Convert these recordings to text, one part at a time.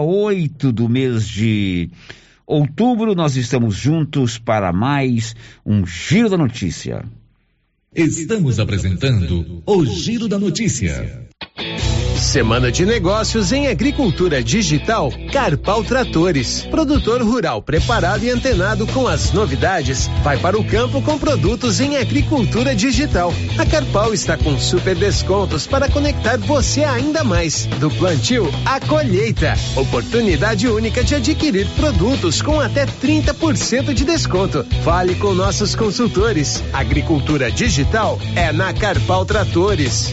8 do mês de outubro, nós estamos juntos para mais um Giro da Notícia. Estamos apresentando o Giro da Notícia. Semana de negócios em agricultura digital Carpal Tratores. Produtor rural preparado e antenado com as novidades, vai para o campo com produtos em agricultura digital. A Carpal está com super descontos para conectar você ainda mais. Do plantio à colheita. Oportunidade única de adquirir produtos com até 30% de desconto. Fale com nossos consultores. Agricultura digital é na Carpal Tratores.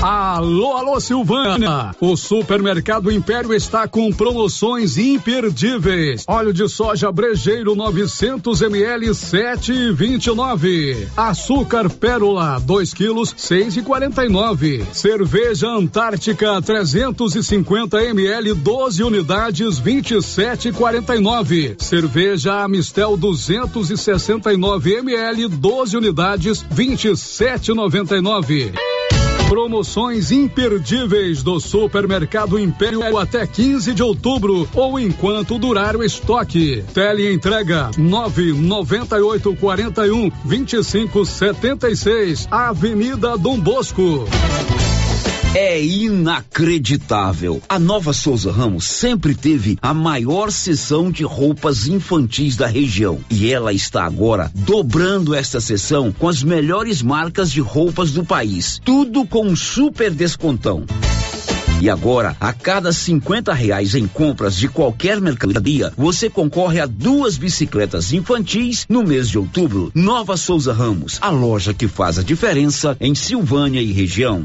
Alô, alô, Silvânia! O Supermercado Império está com promoções imperdíveis. Óleo de soja brejeiro 900 ml 7,29. Açúcar pérola 2 quilos 6,49. Cerveja Antártica 350 ml 12 unidades 27,49. Cerveja Amistel 269 ml 12 unidades 27,99. Promoções imperdíveis do Supermercado Império até 15 de outubro ou enquanto durar o estoque. Tele entrega 998 41 25 76, Avenida Dom Bosco. É inacreditável. A Nova Souza Ramos sempre teve a maior seção de roupas infantis da região e ela está agora dobrando esta seção com as melhores marcas de roupas do país. Tudo com um super descontão. E agora, a cada 50 reais em compras de qualquer mercadoria, você concorre a duas bicicletas infantis no mês de outubro. Nova Souza Ramos, a loja que faz a diferença em Silvânia e região.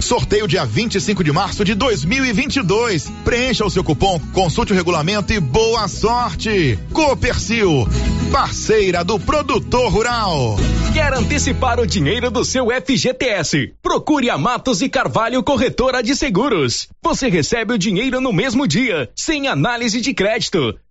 Sorteio dia 25 de março de 2022. Preencha o seu cupom, consulte o regulamento e boa sorte. Copercil, parceira do produtor rural. Quer antecipar o dinheiro do seu FGTS? Procure a Matos e Carvalho Corretora de Seguros. Você recebe o dinheiro no mesmo dia, sem análise de crédito.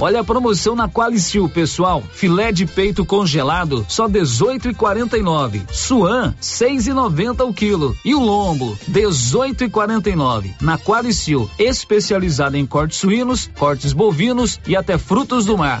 Olha a promoção na Qualicil, pessoal. Filé de peito congelado, só 18,49. Suan, 6,90 o quilo. E o lombo, 18,49. Na Qualicil, especializada em cortes suínos, cortes bovinos e até frutos do mar.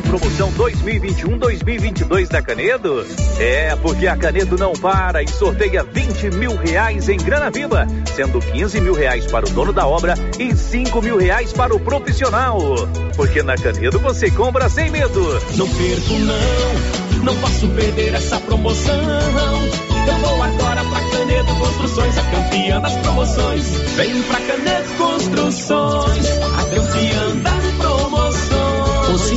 Promoção 2021-2022 da Canedo? É, porque a Canedo não para e sorteia 20 mil reais em grana viva, sendo 15 mil reais para o dono da obra e 5 mil reais para o profissional. Porque na Canedo você compra sem medo. Não perco não, não posso perder essa promoção. Eu vou agora pra Canedo Construções, a campeã das promoções. Vem pra Canedo Construções, a campeã das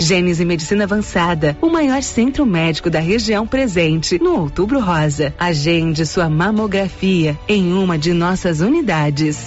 Gênese Medicina Avançada, o maior centro médico da região presente no Outubro Rosa. Agende sua mamografia em uma de nossas unidades.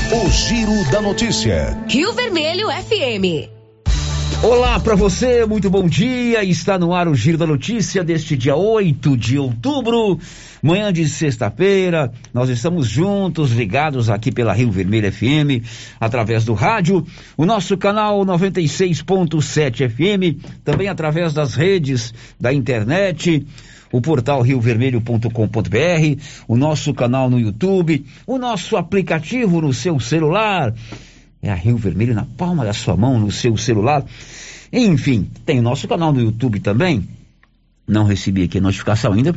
O Giro da Notícia. Rio Vermelho FM. Olá para você, muito bom dia. Está no ar o Giro da Notícia deste dia 8 de outubro, manhã de sexta-feira. Nós estamos juntos, ligados aqui pela Rio Vermelho FM, através do rádio, o nosso canal 96.7 FM, também através das redes da internet o portal riovermelho.com.br, o nosso canal no YouTube, o nosso aplicativo no seu celular. É a Rio Vermelho na palma da sua mão, no seu celular. Enfim, tem o nosso canal no YouTube também. Não recebi aqui a notificação ainda.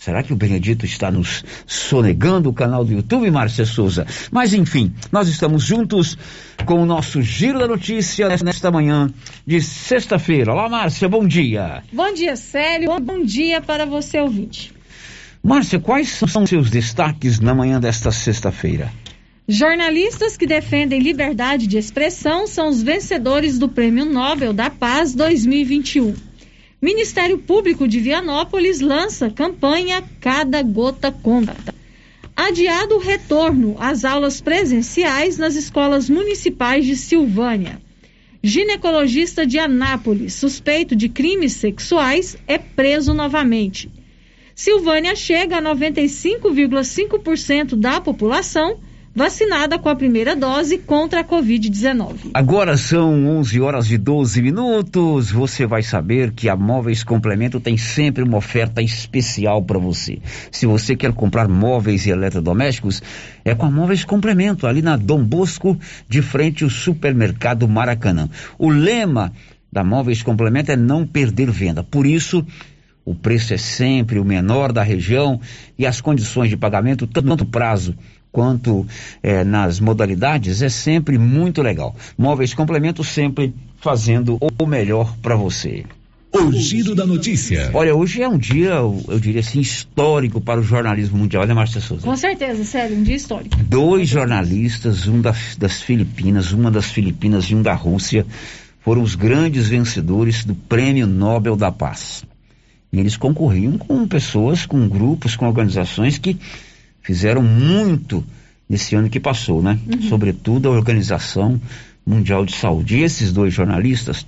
Será que o Benedito está nos sonegando o canal do YouTube, Márcia Souza? Mas enfim, nós estamos juntos com o nosso Giro da Notícia nesta manhã de sexta-feira. Olá, Márcia, bom dia. Bom dia, Célio. Bom dia para você, ouvinte. Márcia, quais são seus destaques na manhã desta sexta-feira? Jornalistas que defendem liberdade de expressão são os vencedores do Prêmio Nobel da Paz 2021. Ministério Público de Vianópolis lança campanha Cada Gota Conta. Adiado o retorno às aulas presenciais nas escolas municipais de Silvânia. Ginecologista de Anápolis, suspeito de crimes sexuais, é preso novamente. Silvânia chega a 95,5% da população vacinada com a primeira dose contra a Covid-19. Agora são 11 horas e 12 minutos. Você vai saber que a Móveis Complemento tem sempre uma oferta especial para você. Se você quer comprar móveis e eletrodomésticos, é com a Móveis Complemento, ali na Dom Bosco, de frente ao supermercado Maracanã. O lema da Móveis Complemento é não perder venda. Por isso, o preço é sempre o menor da região e as condições de pagamento, tanto prazo quanto é, nas modalidades, é sempre muito legal. Móveis Complemento sempre fazendo o melhor para você. O giro da notícia. Olha, hoje é um dia, eu, eu, diria assim, histórico para o jornalismo mundial, né, Márcia Souza? Com certeza, sério, um dia histórico. Dois jornalistas, um da, das Filipinas, uma das Filipinas e um da Rússia, foram os grandes vencedores do Prêmio Nobel da Paz. E eles concorriam com pessoas, com grupos, com organizações que fizeram muito nesse ano que passou, né? Uhum. Sobretudo a Organização Mundial de Saúde. E esses dois jornalistas,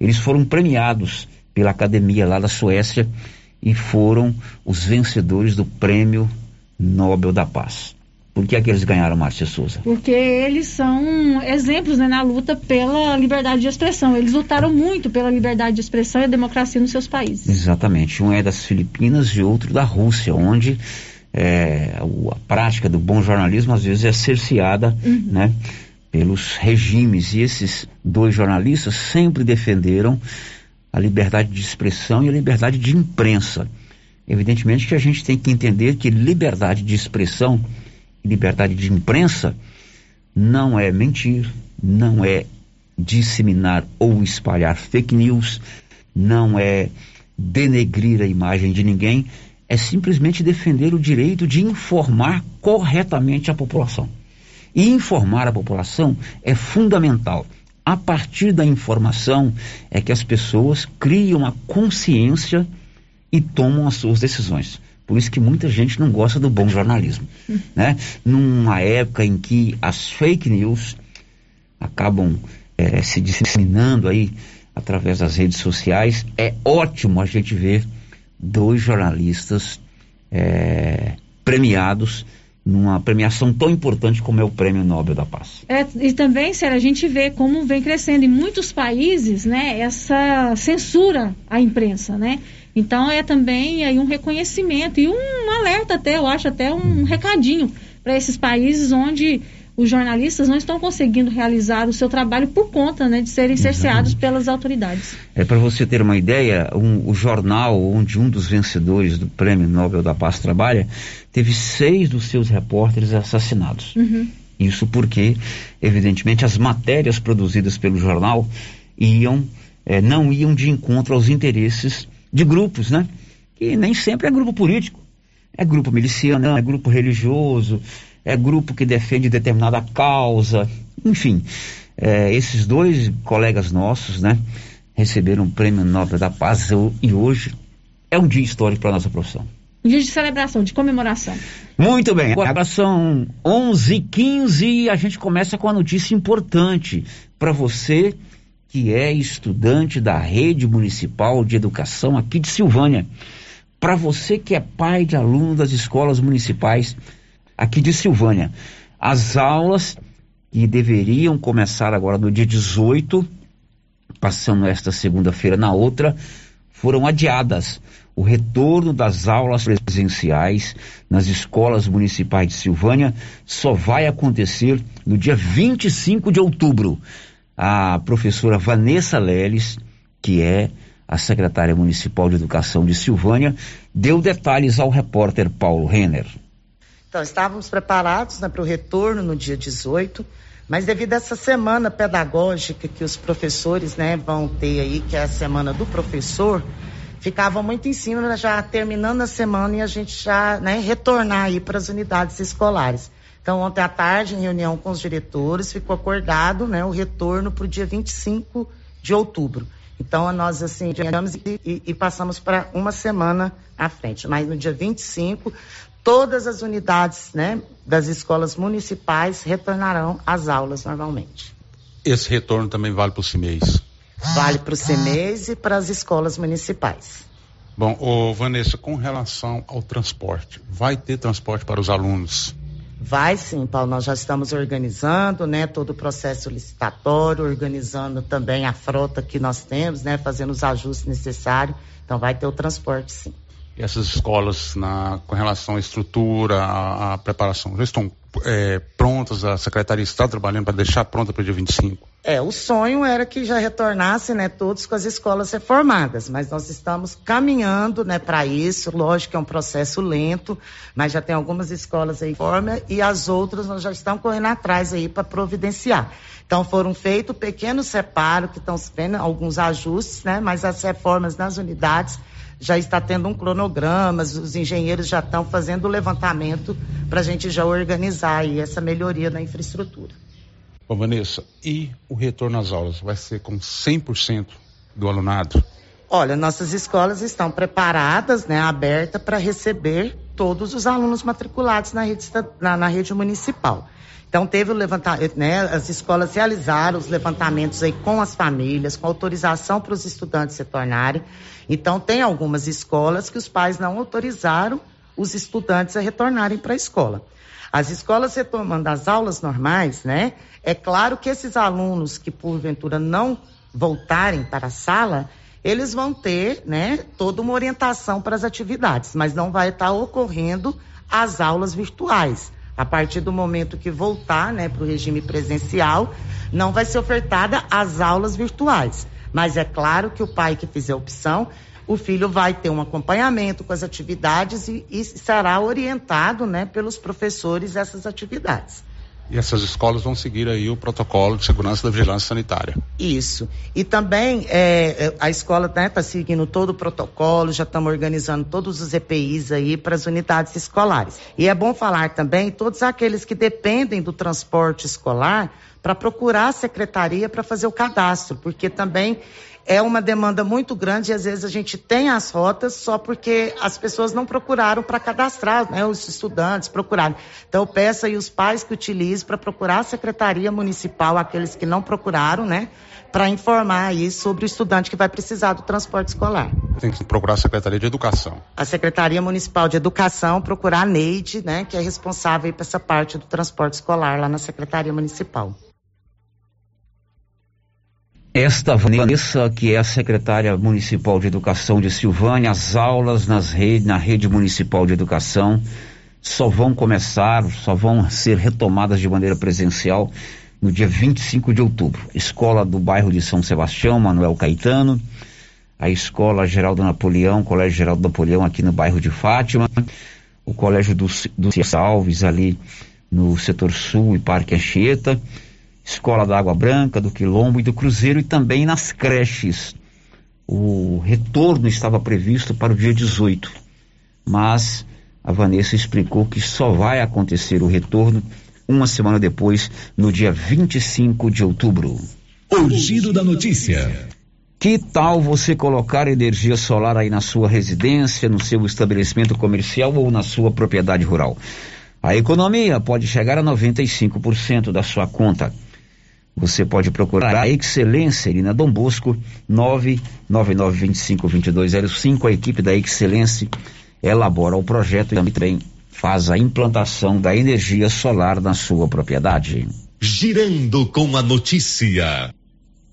eles foram premiados pela academia lá da Suécia e foram os vencedores do Prêmio Nobel da Paz. Por que é que eles ganharam, Márcia Souza? Porque eles são exemplos né, na luta pela liberdade de expressão. Eles lutaram muito pela liberdade de expressão e a democracia nos seus países. Exatamente. Um é das Filipinas e outro da Rússia, onde é, a prática do bom jornalismo às vezes é cerceada, uhum. né? Pelos regimes. E esses dois jornalistas sempre defenderam a liberdade de expressão e a liberdade de imprensa. Evidentemente que a gente tem que entender que liberdade de expressão e liberdade de imprensa não é mentir, não é disseminar ou espalhar fake news, não é denegrir a imagem de ninguém, é simplesmente defender o direito de informar corretamente a população. E informar a população é fundamental. A partir da informação é que as pessoas criam a consciência e tomam as suas decisões. Por isso que muita gente não gosta do bom jornalismo. Né? Numa época em que as fake news acabam é, se disseminando aí através das redes sociais, é ótimo a gente ver dois jornalistas é, premiados numa premiação tão importante como é o Prêmio Nobel da Paz. É, e também, Sérgio, a gente vê como vem crescendo em muitos países, né, essa censura à imprensa, né? Então é também aí um reconhecimento e um alerta até, eu acho até um recadinho para esses países onde os jornalistas não estão conseguindo realizar o seu trabalho por conta né, de serem cerceados pelas autoridades. É para você ter uma ideia, um, o jornal onde um dos vencedores do Prêmio Nobel da Paz trabalha teve seis dos seus repórteres assassinados. Uhum. Isso porque, evidentemente, as matérias produzidas pelo jornal iam, é, não iam de encontro aos interesses de grupos, né? Que nem sempre é grupo político, é grupo miliciano, é grupo religioso é grupo que defende determinada causa, enfim. É, esses dois colegas nossos, né, receberam o Prêmio Nobel da Paz e hoje é um dia histórico para a nossa profissão. Um dia de celebração, de comemoração. Muito bem, agora são 11h15 e a gente começa com a notícia importante para você que é estudante da rede municipal de educação aqui de Silvânia. Para você que é pai de aluno das escolas municipais aqui de Silvânia, as aulas que deveriam começar agora no dia 18, passando esta segunda-feira na outra, foram adiadas. O retorno das aulas presenciais nas escolas municipais de Silvânia só vai acontecer no dia 25 de outubro. A professora Vanessa Leles, que é a secretária municipal de educação de Silvânia, deu detalhes ao repórter Paulo Renner. Então, estávamos preparados né, para o retorno no dia 18, mas devido a essa semana pedagógica que os professores né, vão ter aí, que é a semana do professor, ficavam muito em cima, já terminando a semana e a gente já né, retornar aí para as unidades escolares. Então, ontem à tarde, em reunião com os diretores, ficou acordado né, o retorno para o dia 25 de outubro. Então, nós, assim, digamos, e, e passamos para uma semana à frente. Mas no dia 25, todas as unidades né, das escolas municipais retornarão às aulas normalmente. Esse retorno também vale para o CIMEIS? Vale para o CIMEIS e para as escolas municipais. Bom, ô Vanessa, com relação ao transporte, vai ter transporte para os alunos? Vai sim, Paulo. Nós já estamos organizando, né, todo o processo licitatório, organizando também a frota que nós temos, né, fazendo os ajustes necessários. Então vai ter o transporte sim. Essas escolas, na, com relação à estrutura, à, à preparação, já estão é, prontas? A secretaria está trabalhando para deixar pronta para o dia 25? É, o sonho era que já retornassem, né, todos com as escolas reformadas, mas nós estamos caminhando, né, para isso. Lógico que é um processo lento, mas já tem algumas escolas aí forma e as outras nós já estamos correndo atrás aí para providenciar. Então foram feitos pequenos separos que estão vendo alguns ajustes, né, mas as reformas nas unidades já está tendo um cronograma, os engenheiros já estão fazendo o levantamento para a gente já organizar aí essa melhoria na infraestrutura. Ô Vanessa, e o retorno às aulas vai ser com 100% do alunado? Olha, nossas escolas estão preparadas, né, abertas para receber todos os alunos matriculados na rede, na, na rede municipal. Então teve o levantamento, né, as escolas realizaram os levantamentos aí com as famílias, com autorização para os estudantes se tornarem. Então tem algumas escolas que os pais não autorizaram os estudantes a retornarem para a escola. As escolas retomando as aulas normais, né? É claro que esses alunos que porventura não voltarem para a sala, eles vão ter, né, toda uma orientação para as atividades, mas não vai estar ocorrendo as aulas virtuais. A partir do momento que voltar né, para o regime presencial, não vai ser ofertada as aulas virtuais. Mas é claro que o pai que fizer opção, o filho vai ter um acompanhamento com as atividades e, e será orientado né, pelos professores essas atividades. E essas escolas vão seguir aí o protocolo de segurança da vigilância sanitária. Isso. E também é, é a escola está né, tá seguindo todo o protocolo, já estamos organizando todos os EPIs aí para as unidades escolares. E é bom falar também todos aqueles que dependem do transporte escolar para procurar a secretaria para fazer o cadastro, porque também é uma demanda muito grande e às vezes a gente tem as rotas só porque as pessoas não procuraram para cadastrar, né? Os estudantes procuraram. Então eu peço aí os pais que utilizem para procurar a secretaria municipal, aqueles que não procuraram, né? Para informar aí sobre o estudante que vai precisar do transporte escolar. Tem que procurar a Secretaria de Educação. A Secretaria Municipal de Educação, procurar a Neide, né? Que é responsável por essa parte do transporte escolar lá na Secretaria Municipal. Esta Vanessa, que é a secretária municipal de educação de Silvânia, as aulas nas rede, na rede municipal de educação só vão começar, só vão ser retomadas de maneira presencial no dia 25 de outubro. Escola do bairro de São Sebastião, Manuel Caetano, a Escola Geraldo Napoleão, Colégio Geraldo Napoleão aqui no bairro de Fátima, o Colégio do, do Alves ali no setor sul e Parque Anchieta, Escola da Água Branca, do Quilombo e do Cruzeiro e também nas creches. O retorno estava previsto para o dia 18, mas a Vanessa explicou que só vai acontecer o retorno uma semana depois, no dia 25 de outubro. O giro da notícia. Que tal você colocar energia solar aí na sua residência, no seu estabelecimento comercial ou na sua propriedade rural? A economia pode chegar a 95% da sua conta. Você pode procurar a Excelência ali na Dom Bosco, 999252205. A equipe da Excelência elabora o projeto e também faz a implantação da energia solar na sua propriedade. Girando com a notícia.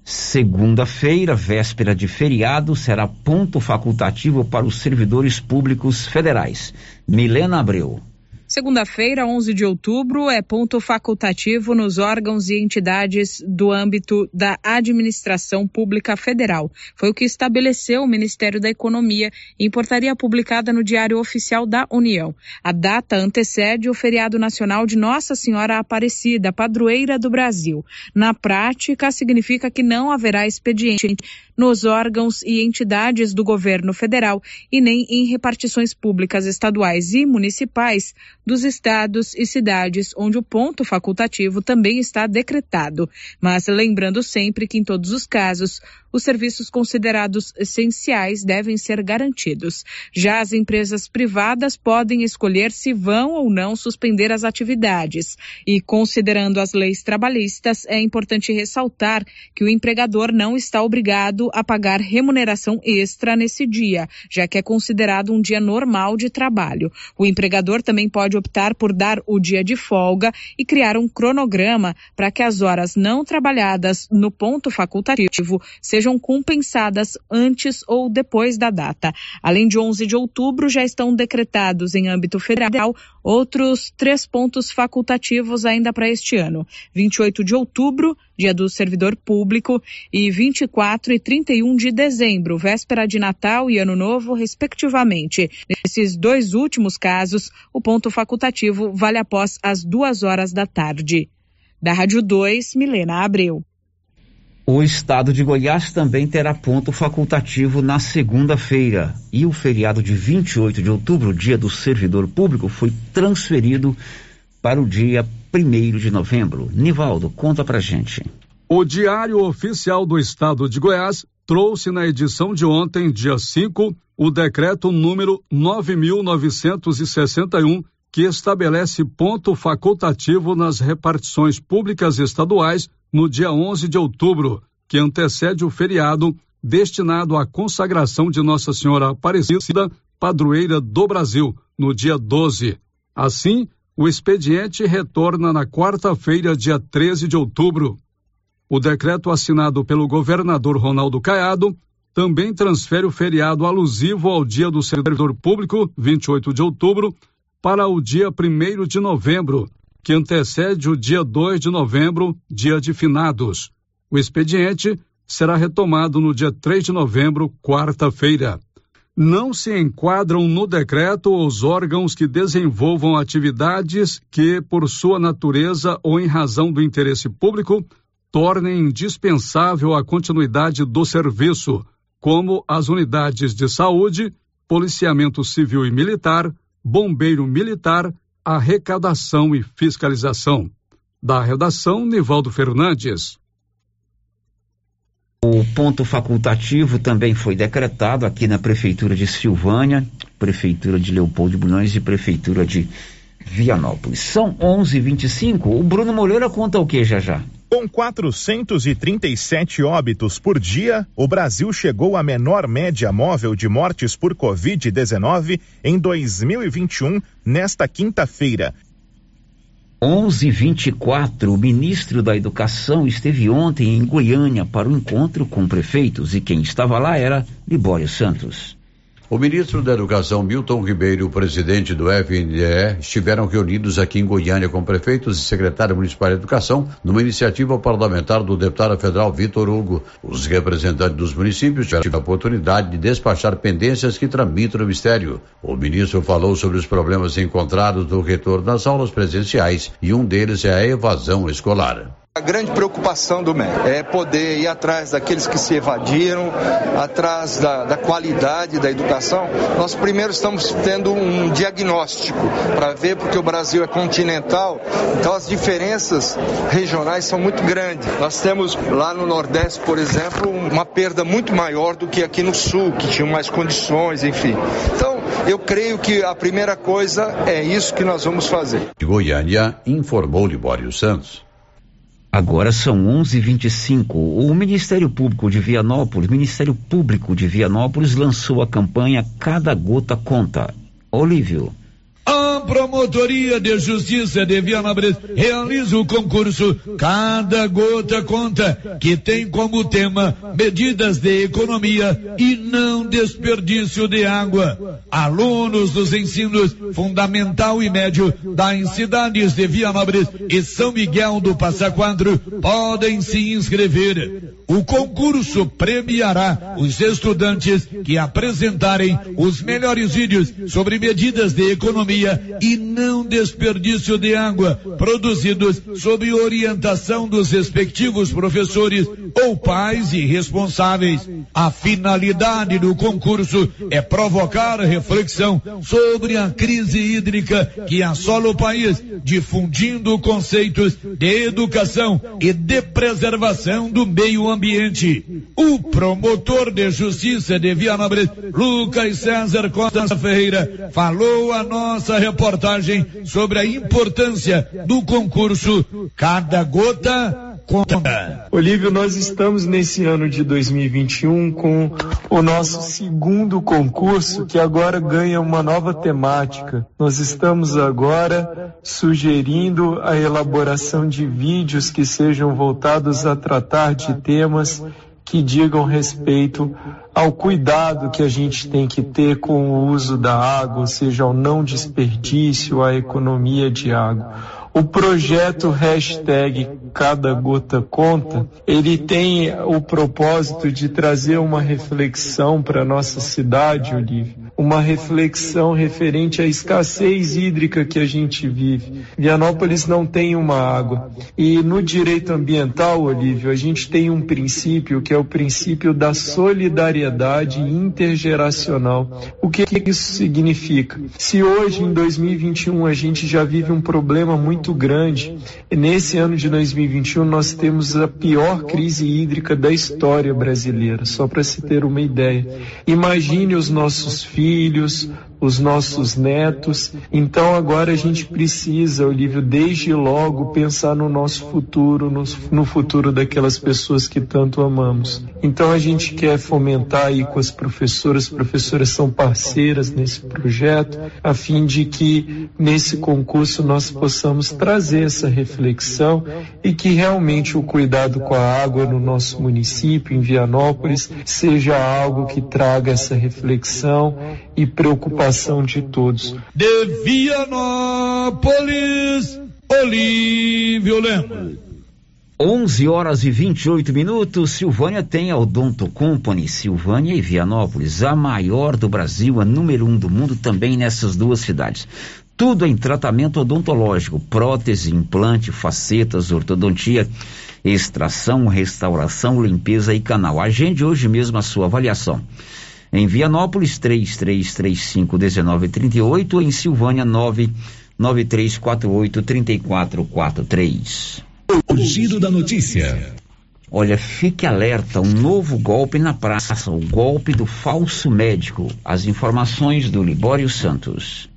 Segunda-feira, véspera de feriado, será ponto facultativo para os servidores públicos federais. Milena Abreu. Segunda-feira, 11 de outubro, é ponto facultativo nos órgãos e entidades do âmbito da administração pública federal. Foi o que estabeleceu o Ministério da Economia em portaria publicada no Diário Oficial da União. A data antecede o feriado nacional de Nossa Senhora Aparecida, padroeira do Brasil. Na prática, significa que não haverá expediente nos órgãos e entidades do governo federal e nem em repartições públicas estaduais e municipais dos estados e cidades onde o ponto facultativo também está decretado. Mas lembrando sempre que em todos os casos os serviços considerados essenciais devem ser garantidos. Já as empresas privadas podem escolher se vão ou não suspender as atividades. E considerando as leis trabalhistas, é importante ressaltar que o empregador não está obrigado a pagar remuneração extra nesse dia, já que é considerado um dia normal de trabalho. O empregador também pode optar por dar o dia de folga e criar um cronograma para que as horas não trabalhadas no ponto facultativo sejam sejam compensadas antes ou depois da data. Além de 11 de outubro, já estão decretados em âmbito federal outros três pontos facultativos ainda para este ano: 28 de outubro, Dia do Servidor Público, e 24 e 31 de dezembro, véspera de Natal e Ano Novo, respectivamente. Nesses dois últimos casos, o ponto facultativo vale após as duas horas da tarde. Da Rádio 2, Milena Abreu. O estado de Goiás também terá ponto facultativo na segunda-feira. E o feriado de 28 de outubro, dia do servidor público, foi transferido para o dia 1 de novembro. Nivaldo, conta pra gente. O Diário Oficial do Estado de Goiás trouxe na edição de ontem, dia 5, o decreto número 9961 que estabelece ponto facultativo nas repartições públicas estaduais no dia 11 de outubro, que antecede o feriado destinado à consagração de Nossa Senhora Aparecida, padroeira do Brasil, no dia 12. Assim, o expediente retorna na quarta-feira, dia 13 de outubro. O decreto assinado pelo governador Ronaldo Caiado também transfere o feriado alusivo ao Dia do Servidor Público, 28 de outubro, para o dia 1 de novembro, que antecede o dia 2 de novembro, dia de finados. O expediente será retomado no dia 3 de novembro, quarta-feira. Não se enquadram no decreto os órgãos que desenvolvam atividades que, por sua natureza ou em razão do interesse público, tornem indispensável a continuidade do serviço, como as unidades de saúde, policiamento civil e militar, bombeiro militar, arrecadação e fiscalização. Da redação, Nivaldo Fernandes. O ponto facultativo também foi decretado aqui na Prefeitura de Silvânia, Prefeitura de Leopoldo Bulhões e Prefeitura de Vianópolis. São 11:25. O Bruno Moreira conta o que já já? Com 437 óbitos por dia, o Brasil chegou à menor média móvel de mortes por Covid-19 em 2021, nesta quinta-feira. 11:24. O ministro da Educação esteve ontem em Goiânia para o encontro com prefeitos e quem estava lá era Libório Santos. O ministro da Educação, Milton Ribeiro, e o presidente do FNDE estiveram reunidos aqui em Goiânia com prefeitos e secretário municipal de Educação numa iniciativa parlamentar do deputado federal Vitor Hugo. Os representantes dos municípios tiveram a oportunidade de despachar pendências que tramitam no Ministério. O ministro falou sobre os problemas encontrados no retorno das aulas presenciais e um deles é a evasão escolar. A grande preocupação do MEC é poder ir atrás daqueles que se evadiram, atrás da, da qualidade da educação. Nós primeiro estamos tendo um diagnóstico para ver, porque o Brasil é continental, então as diferenças regionais são muito grandes. Nós temos lá no Nordeste, por exemplo, uma perda muito maior do que aqui no Sul, que tinham mais condições, enfim. Então, eu creio que a primeira coisa é isso que nós vamos fazer. De Goiânia, informou Libório Santos. Agora são 11:25. O Ministério Público de Vianópolis, Ministério Público de Vianópolis lançou a campanha Cada Gota Conta. Olívio. A Promotoria de Justiça de Vianópolis realiza o concurso Cada Gota Conta, que tem como tema medidas de economia e não desperdício de água. Alunos dos ensinos fundamental e médio das cidades de Vianópolis e São Miguel do Passa Quatro podem se inscrever. O concurso premiará os estudantes que apresentarem os melhores vídeos sobre medidas de economia e não desperdício de água, produzidos sob orientação dos respectivos professores ou pais e responsáveis. A finalidade do concurso é provocar reflexão sobre a crise hídrica que assola o país, difundindo conceitos de educação e de preservação do meio ambiente. O promotor de justiça de Vianópolis, Lucas César Costa Ferreira, falou a nossa reportagem sobre a importância do concurso Cada Gota Conta. Olívio, nós estamos nesse ano de 2021 com o nosso segundo concurso que agora ganha uma nova temática. Nós estamos agora sugerindo a elaboração de vídeos que sejam voltados a tratar de temas que digam respeito ao cuidado que a gente tem que ter com o uso da água, ou seja, ao não desperdício, à economia de água. O projeto hashtag Cada Gota Conta, ele tem o propósito de trazer uma reflexão para nossa cidade, Olívia, uma reflexão referente à escassez hídrica que a gente vive. Vianópolis não tem uma água. E no direito ambiental, Olívio, a gente tem um princípio que é o princípio da solidariedade intergeracional. O que isso significa? Se hoje, em 2021, a gente já vive um problema muito grande, nesse ano de 2021 nós temos a pior crise hídrica da história brasileira, só para se ter uma ideia. Imagine os nossos filhos, filhos, os nossos netos. Então agora a gente precisa, Olívio, desde logo pensar no nosso futuro, no, no, futuro daquelas pessoas que tanto amamos. Então a gente quer fomentar aí com as professoras, as professoras são parceiras nesse projeto, a fim de que nesse concurso nós possamos trazer essa reflexão e que realmente o cuidado com a água no nosso município, em Vianópolis, seja algo que traga essa reflexão e preocupação de todos. De Vianópolis, Olívio Lemos. 11 horas e 28 minutos. Silvânia tem a Odonto Company, Silvânia e Vianópolis, a maior do Brasil, a número um do mundo também nessas duas cidades. Tudo em tratamento odontológico, prótese, implante, facetas, ortodontia, extração, restauração, limpeza e canal. Agende hoje mesmo a sua avaliação. Em Vianópolis, 3335-1938, em Silvânia, 99348-3443. O giro da notícia. Olha, fique alerta, um novo golpe na praça, o golpe do falso médico. As informações do Libório Santos.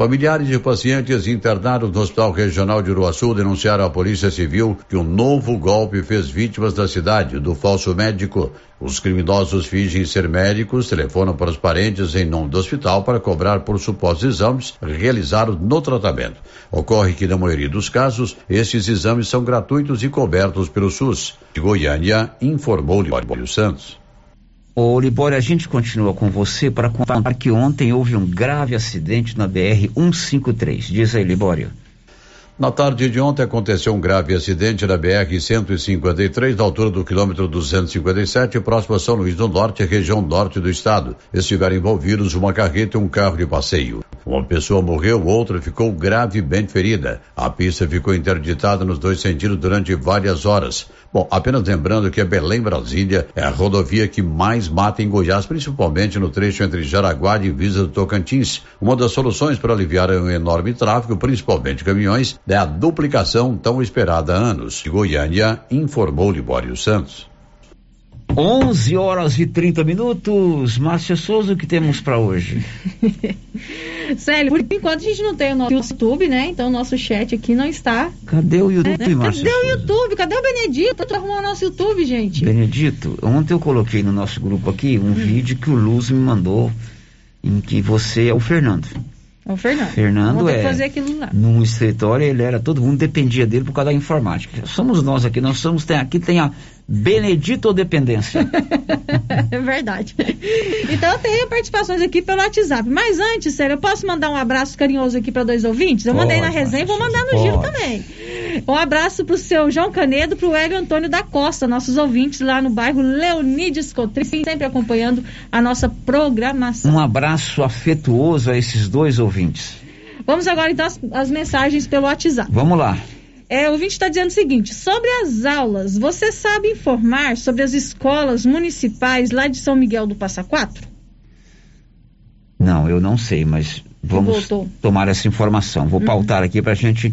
Familiares de pacientes internados no Hospital Regional de Uruaçu denunciaram à Polícia Civil que um novo golpe fez vítimas da cidade, do falso médico. Os criminosos fingem ser médicos, telefonam para os parentes em nome do hospital para cobrar por supostos exames realizados no tratamento. Ocorre que, na maioria dos casos, estes exames são gratuitos e cobertos pelo SUS. De Goiânia, informou Libório Santos. Ô Libório, a gente continua com você para contar que ontem houve um grave acidente na BR 153. Diz aí, Libório. Na tarde de ontem aconteceu um grave acidente na BR-153, na altura do quilômetro 257, próximo a São Luís do Norte, região norte do estado. Estiveram envolvidos uma carreta e um carro de passeio. Uma pessoa morreu, outra ficou gravemente ferida. A pista ficou interditada nos dois sentidos durante várias horas. Bom, apenas lembrando que a Belém Brasília é a rodovia que mais mata em Goiás, principalmente no trecho entre Jaraguá e Divisa do Tocantins. Uma das soluções para aliviar o enorme tráfego, principalmente caminhões, é a duplicação tão esperada há anos. Goiânia, informou Libório Santos. 11 horas e 30 minutos. Márcia Souza, o que temos para hoje? Célio, por enquanto a gente não tem o nosso YouTube, né? Então o nosso chat aqui não está. Cadê o YouTube, né? Márcia? Cadê o YouTube? Cadê o Benedito? Tô arrumando o nosso YouTube, gente. Benedito, ontem eu coloquei no nosso grupo aqui um hum. vídeo que o Luz me mandou em que você é o Fernando. É o Fernando. Fernando é. fazer aquilo lá. Num escritório, ele era, todo mundo dependia dele por causa da informática. Somos nós aqui, nós somos, tem, aqui tem a Benedito ou dependência? é verdade. Então eu tenho participações aqui pelo WhatsApp. Mas antes, sério, eu posso mandar um abraço carinhoso aqui para dois ouvintes? Eu pode, mandei na resenha e vou mandar no pode. giro também. Um abraço pro seu João Canedo, pro Hélio Antônio da Costa, nossos ouvintes lá no bairro Leonides Cotrim, sempre acompanhando a nossa programação. Um abraço afetuoso a esses dois ouvintes. Vamos agora então às, às mensagens pelo WhatsApp. Vamos lá. É, o ouvinte está dizendo o seguinte: sobre as aulas, você sabe informar sobre as escolas municipais lá de São Miguel do Passa Quatro? Não, eu não sei, mas vamos Voltou. tomar essa informação. Vou uhum. pautar aqui para a gente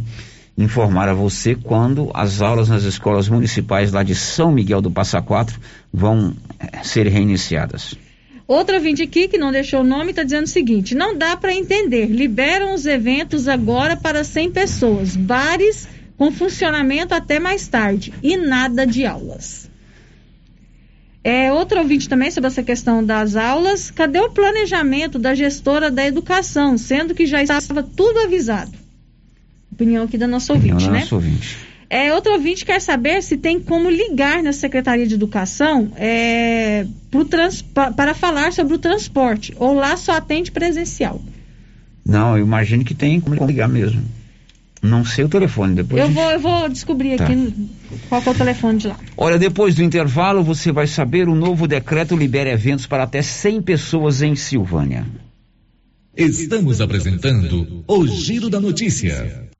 informar a você quando as aulas nas escolas municipais lá de São Miguel do Passa Quatro vão eh, ser reiniciadas. Outra vinte aqui que não deixou o nome está dizendo o seguinte: não dá para entender. Liberam os eventos agora para 100 pessoas. Bares com funcionamento até mais tarde e nada de aulas. É, outro ouvinte também sobre essa questão das aulas. Cadê o planejamento da gestora da educação, sendo que já estava tudo avisado? Opinião aqui da nossa Opinião ouvinte, da né? Nossa ouvinte. É, outro ouvinte quer saber se tem como ligar na Secretaria de Educação é, trans, para falar sobre o transporte, ou lá só atende presencial. Não, eu imagino que tem como ligar mesmo. Não sei o telefone depois. Eu, vou, eu vou descobrir tá. aqui qual é o telefone de lá. Olha, depois do intervalo você vai saber o novo decreto libera eventos para até 100 pessoas em Silvânia. Estamos apresentando o Giro da Notícia.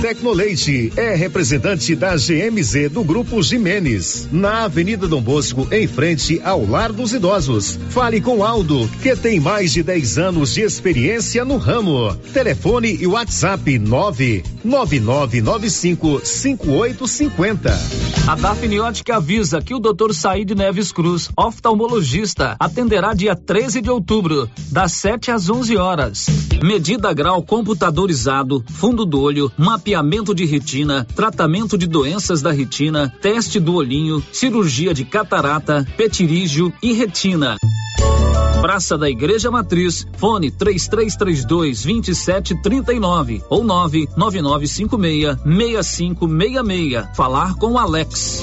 Tecnoleite é representante da GMZ do Grupo Jimenez, na Avenida Dom Bosco, em frente ao Lar dos Idosos. Fale com Aldo, que tem mais de 10 anos de experiência no ramo. Telefone e WhatsApp 999955850. A Dafniótica avisa que o Dr. Said Neves Cruz, oftalmologista, atenderá dia 13 de outubro, das 7 às 11 horas. Medida grau computadorizado, fundo do olho, mapeamento mapeamento de retina, tratamento de doenças da retina, teste do olhinho, cirurgia de catarata, petirígio e retina. Praça da Igreja Matriz, fone 3332 2739 ou 99956 6566. Falar com Alex.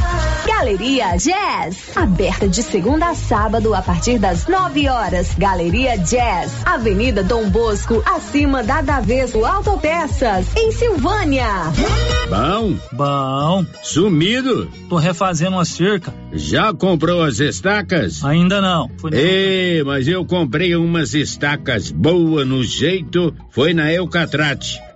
Galeria Jazz, aberta de segunda a sábado a partir das 9 horas. Galeria Jazz, Avenida Dom Bosco, acima da Daveso Autopeças, em Silvânia. Bom? Bom. Sumido? Tô refazendo uma cerca. Já comprou as estacas? Ainda não. Ei, mas eu comprei umas estacas boas no jeito, foi na Eucatrate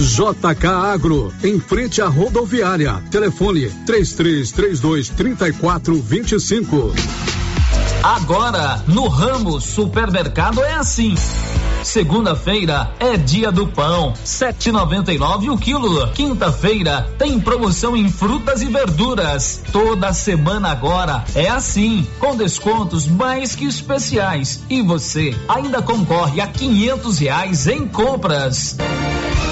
JK Agro, em frente à rodoviária. Telefone 3332 3425. Agora, no ramo supermercado é assim. Segunda-feira é dia do pão, 7,99 o quilo. Quinta-feira tem promoção em frutas e verduras. Toda semana agora é assim, com descontos mais que especiais. E você ainda concorre a quinhentos reais em compras.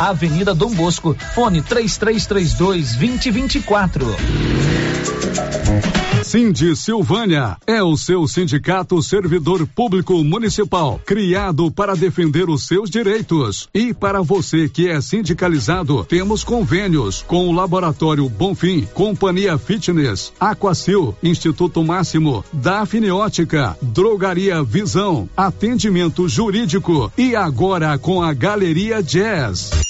Avenida Dom Bosco, fone 3332 2024. Cindy Silvânia é o seu sindicato servidor público municipal, criado para defender os seus direitos. E para você que é sindicalizado, temos convênios com o Laboratório Bonfim, Companhia Fitness, Aquacil, Instituto Máximo, Dafniótica, Drogaria Visão, Atendimento Jurídico e agora com a Galeria Jazz.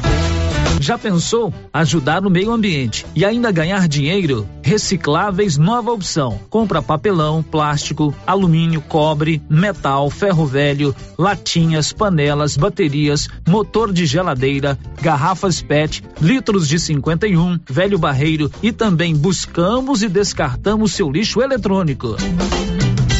Já pensou ajudar no meio ambiente e ainda ganhar dinheiro? Recicláveis nova opção. Compra papelão, plástico, alumínio, cobre, metal, ferro velho, latinhas, panelas, baterias, motor de geladeira, garrafas PET, litros de 51, velho barreiro e também buscamos e descartamos seu lixo eletrônico.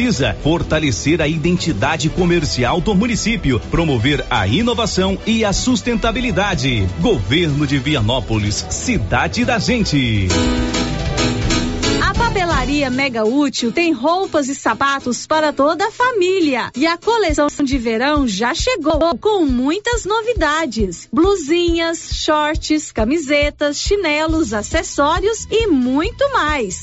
precisa fortalecer a identidade comercial do município, promover a inovação e a sustentabilidade. Governo de Vianópolis, cidade da gente. A papelaria Mega Útil tem roupas e sapatos para toda a família. E a coleção de verão já chegou com muitas novidades: blusinhas, shorts, camisetas, chinelos, acessórios e muito mais.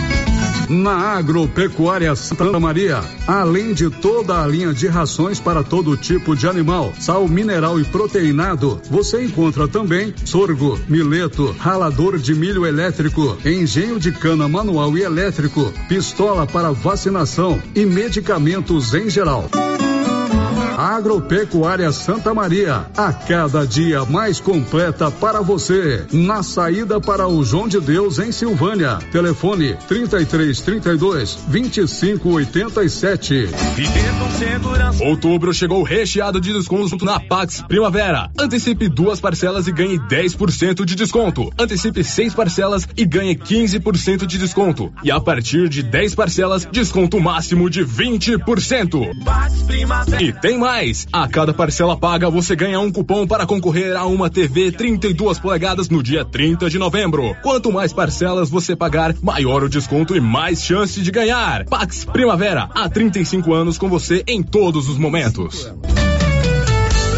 Na Agropecuária Santa Maria, além de toda a linha de rações para todo tipo de animal, sal mineral e proteinado, você encontra também sorgo, mileto, ralador de milho elétrico, engenho de cana manual e elétrico, pistola para vacinação e medicamentos em geral. Agropecuária Santa Maria, a cada dia mais completa para você. Na saída para o João de Deus em Silvânia. Telefone 33 32 25 87. Outubro chegou recheado de descontos na Pax Primavera. Antecipe duas parcelas e ganhe 10% de desconto. Antecipe seis parcelas e ganhe 15% de desconto. E a partir de 10 parcelas, desconto máximo de 20%. E tem mais mais. A cada parcela paga, você ganha um cupom para concorrer a uma TV 32 polegadas no dia 30 de novembro. Quanto mais parcelas você pagar, maior o desconto e mais chance de ganhar. Pax Primavera, há 35 anos com você em todos os momentos.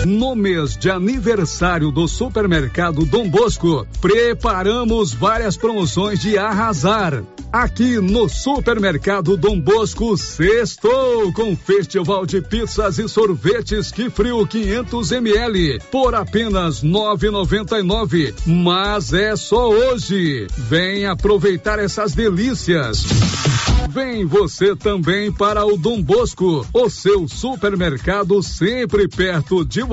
No mês de aniversário do Supermercado Dom Bosco, preparamos várias promoções de arrasar. Aqui no Supermercado Dom Bosco, sextou com festival de pizzas e sorvetes que frio 500 ml por apenas 9,99. Mas é só hoje. Vem aproveitar essas delícias. Vem você também para o Dom Bosco, o seu supermercado sempre perto de você.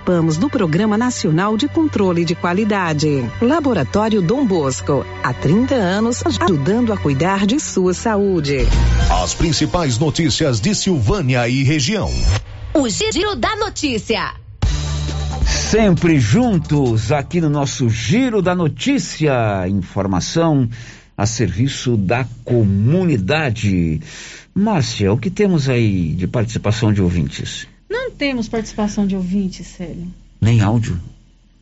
Participamos do Programa Nacional de Controle de Qualidade. Laboratório Dom Bosco. Há 30 anos ajudando a cuidar de sua saúde. As principais notícias de Silvânia e região. O Giro da Notícia. Sempre juntos aqui no nosso Giro da Notícia. Informação a serviço da comunidade. Márcia, o que temos aí de participação de ouvintes? Não temos participação de ouvintes, Célio. Nem áudio?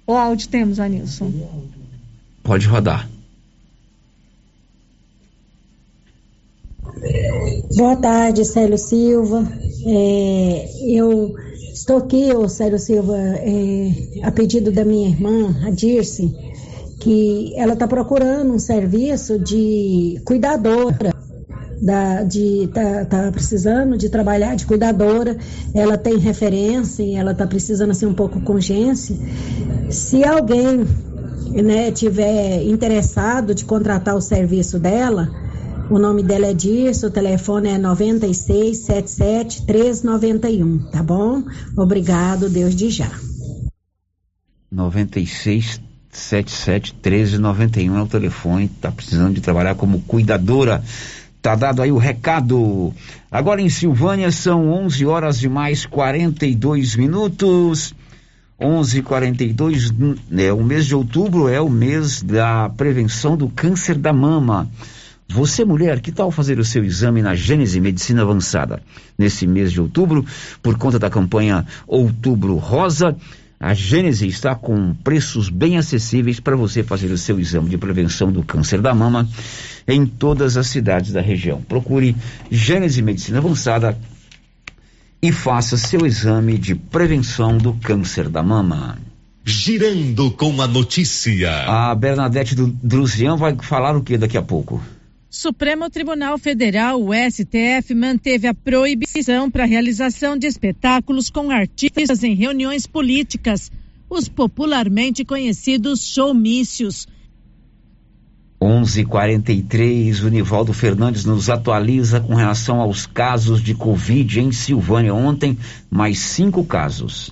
O áudio temos, Anilson. Pode rodar. Boa tarde, Célio Silva. É, eu estou aqui, ô Célio Silva, é, a pedido da minha irmã, a Dirce, que ela está procurando um serviço de cuidadora. Da, de tá, tá precisando de trabalhar de cuidadora, ela tem referência e ela tá precisando assim um pouco com urgência. Se alguém né, tiver interessado de contratar o serviço dela, o nome dela é Dirce, o telefone é 9677 391, tá bom? Obrigado, Deus de já. 96 77 1391 é o telefone, tá precisando de trabalhar como cuidadora. Tá dado aí o recado. Agora em Silvânia são 11 horas e mais 42 minutos. 11:42 é o mês de outubro é o mês da prevenção do câncer da mama. Você, mulher, que tal fazer o seu exame na Gênese Medicina Avançada? Nesse mês de outubro, por conta da campanha Outubro Rosa, a Gênese está com preços bem acessíveis para você fazer o seu exame de prevenção do câncer da mama em todas as cidades da região. Procure Gênese Medicina Avançada e faça seu exame de prevenção do câncer da mama. Girando com a notícia. A Bernadette Druzian vai falar o que daqui a pouco? Supremo Tribunal Federal, o STF, manteve a proibição para a realização de espetáculos com artistas em reuniões políticas, os popularmente conhecidos showmícios. 11:43 o Nivaldo Fernandes nos atualiza com relação aos casos de Covid em Silvânia. Ontem, mais cinco casos.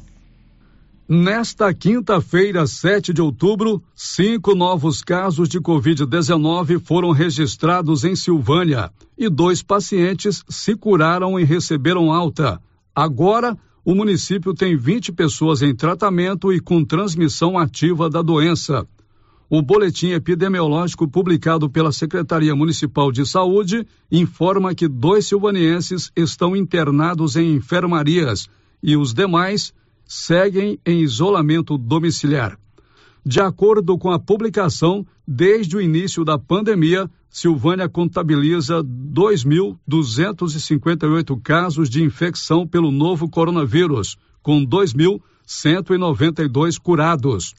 Nesta quinta-feira, 7 de outubro, cinco novos casos de Covid-19 foram registrados em Silvânia e dois pacientes se curaram e receberam alta. Agora, o município tem 20 pessoas em tratamento e com transmissão ativa da doença. O boletim epidemiológico publicado pela Secretaria Municipal de Saúde informa que dois silvanienses estão internados em enfermarias e os demais seguem em isolamento domiciliar. De acordo com a publicação, desde o início da pandemia, Silvânia contabiliza 2.258 casos de infecção pelo novo coronavírus, com 2.192 curados.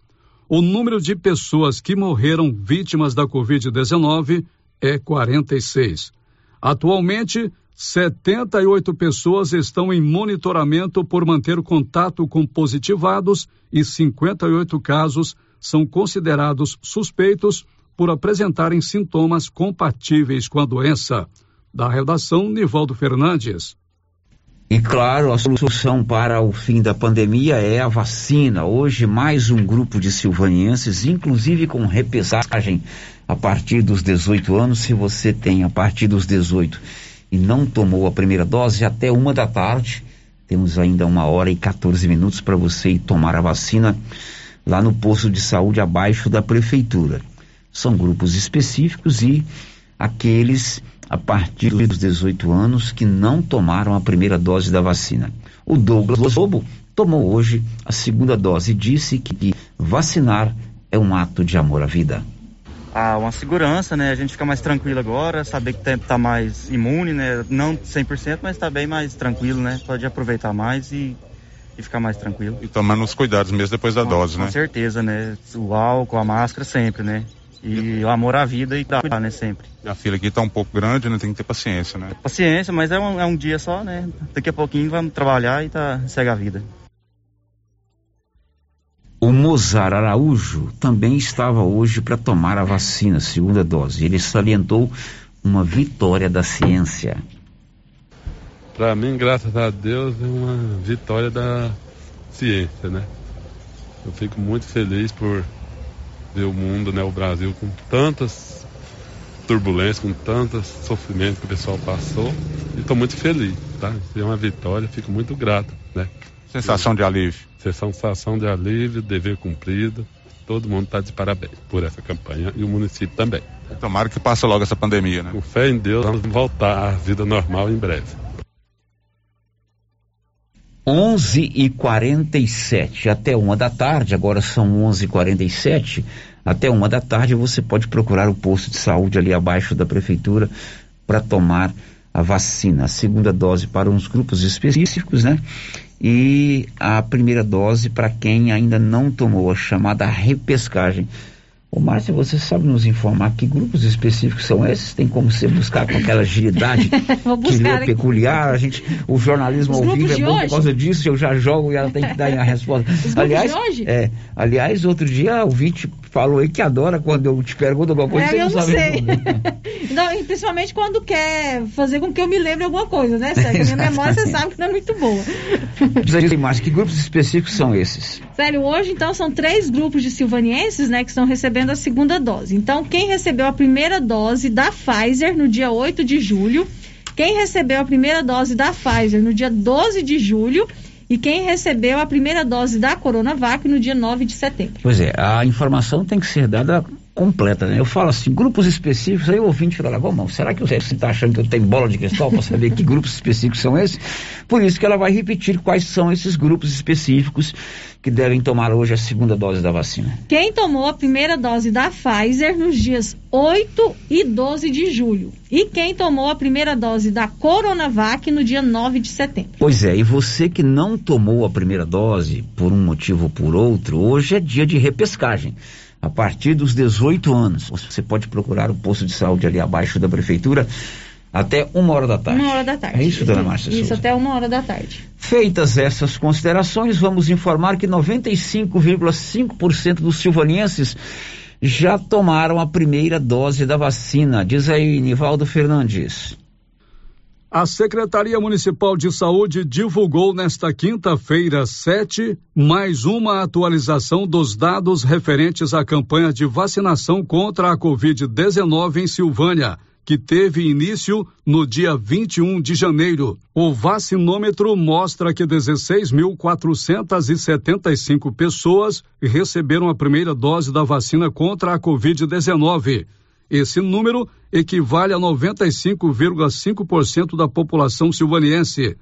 O número de pessoas que morreram vítimas da Covid-19 é 46. Atualmente, 78 pessoas estão em monitoramento por manter contato com positivados e 58 casos são considerados suspeitos por apresentarem sintomas compatíveis com a doença. Da redação, Nivaldo Fernandes. E claro, a solução para o fim da pandemia é a vacina. Hoje, mais um grupo de silvanienses, inclusive com repesagem a partir dos 18 anos. Se você tem a partir dos 18 e não tomou a primeira dose, até uma da tarde, temos ainda uma hora e 14 minutos para você ir tomar a vacina lá no posto de saúde abaixo da prefeitura. São grupos específicos e aqueles a partir dos 18 anos que não tomaram a primeira dose da vacina. O Douglas Lobo tomou hoje a segunda dose e disse que vacinar é um ato de amor à vida. Ah, uma segurança, né? A gente fica mais tranquilo agora, saber que tá mais imune, né? Não 100%, mas tá bem mais tranquilo, né? Pode aproveitar mais e, e ficar mais tranquilo. E tomando os cuidados mesmo depois da com, dose, com né? Com certeza, né? O álcool, a máscara sempre, né? E o amor à vida e cuidar, né? Sempre. A fila aqui tá um pouco grande, né? Tem que ter paciência, né? Paciência, mas é um, é um dia só, né? Daqui a pouquinho vamos trabalhar e tá, segue a vida. O Mozart Araújo também estava hoje para tomar a vacina, segunda dose. Ele salientou uma vitória da ciência. Para mim, graças a Deus, é uma vitória da ciência, né? Eu fico muito feliz por ver o mundo, né, o Brasil com tantas turbulências, com tantos sofrimentos que o pessoal passou. E estou muito feliz, tá? Isso é uma vitória, fico muito grato, né? Sensação de alívio. Sensação de alívio, dever cumprido. Todo mundo está de parabéns por essa campanha e o município também. Tomara que passe logo essa pandemia, né? Com fé em Deus, vamos voltar à vida normal em breve. 11 e 47 até uma da tarde, agora são 11 e 47 até uma da tarde você pode procurar o posto de saúde ali abaixo da prefeitura para tomar a vacina, a segunda dose para uns grupos específicos, né? E a primeira dose para quem ainda não tomou a chamada repescagem. Ô Márcia, você sabe nos informar que grupos específicos são esses? Tem como você buscar com aquela agilidade que é peculiar? A gente, o jornalismo Os ao vivo é bom por hoje? causa disso, eu já jogo e ela tem que dar a resposta. Os aliás, de hoje? É, aliás, outro dia o Vinte falou aí que adora quando eu te pergunto alguma coisa, É, você eu não não sei. Não, principalmente quando quer fazer com que eu me lembre alguma coisa, né, Sérgio? Minha memória você sabe que não é muito boa. Diz aí, Márcia, que grupos específicos são esses? Sério, hoje então são três grupos de silvanienses, né, que estão recebendo a segunda dose. Então, quem recebeu a primeira dose da Pfizer no dia 8 de julho, quem recebeu a primeira dose da Pfizer no dia 12 de julho e quem recebeu a primeira dose da Coronavac no dia 9 de setembro. Pois é, a informação tem que ser dada completa, né? Eu falo assim, grupos específicos, aí o ouvinte fica lá, bom, será que você está achando que eu tenho bola de cristal para saber que grupos específicos são esses? Por isso que ela vai repetir quais são esses grupos específicos que devem tomar hoje a segunda dose da vacina. Quem tomou a primeira dose da Pfizer nos dias 8 e 12 de julho. E quem tomou a primeira dose da Coronavac no dia 9 de setembro. Pois é, e você que não tomou a primeira dose por um motivo ou por outro, hoje é dia de repescagem. A partir dos 18 anos, você pode procurar o posto de saúde ali abaixo da prefeitura até uma hora da tarde. Uma hora da tarde. É isso, dona Márcia Isso, Souza? até uma hora da tarde. Feitas essas considerações, vamos informar que 95,5% dos silvanienses já tomaram a primeira dose da vacina. Diz aí, Nivaldo Fernandes. A Secretaria Municipal de Saúde divulgou nesta quinta-feira, 7, mais uma atualização dos dados referentes à campanha de vacinação contra a Covid-19 em Silvânia, que teve início no dia 21 de janeiro. O vacinômetro mostra que 16.475 pessoas receberam a primeira dose da vacina contra a Covid-19. Esse número equivale a 95,5% da população silvaniense.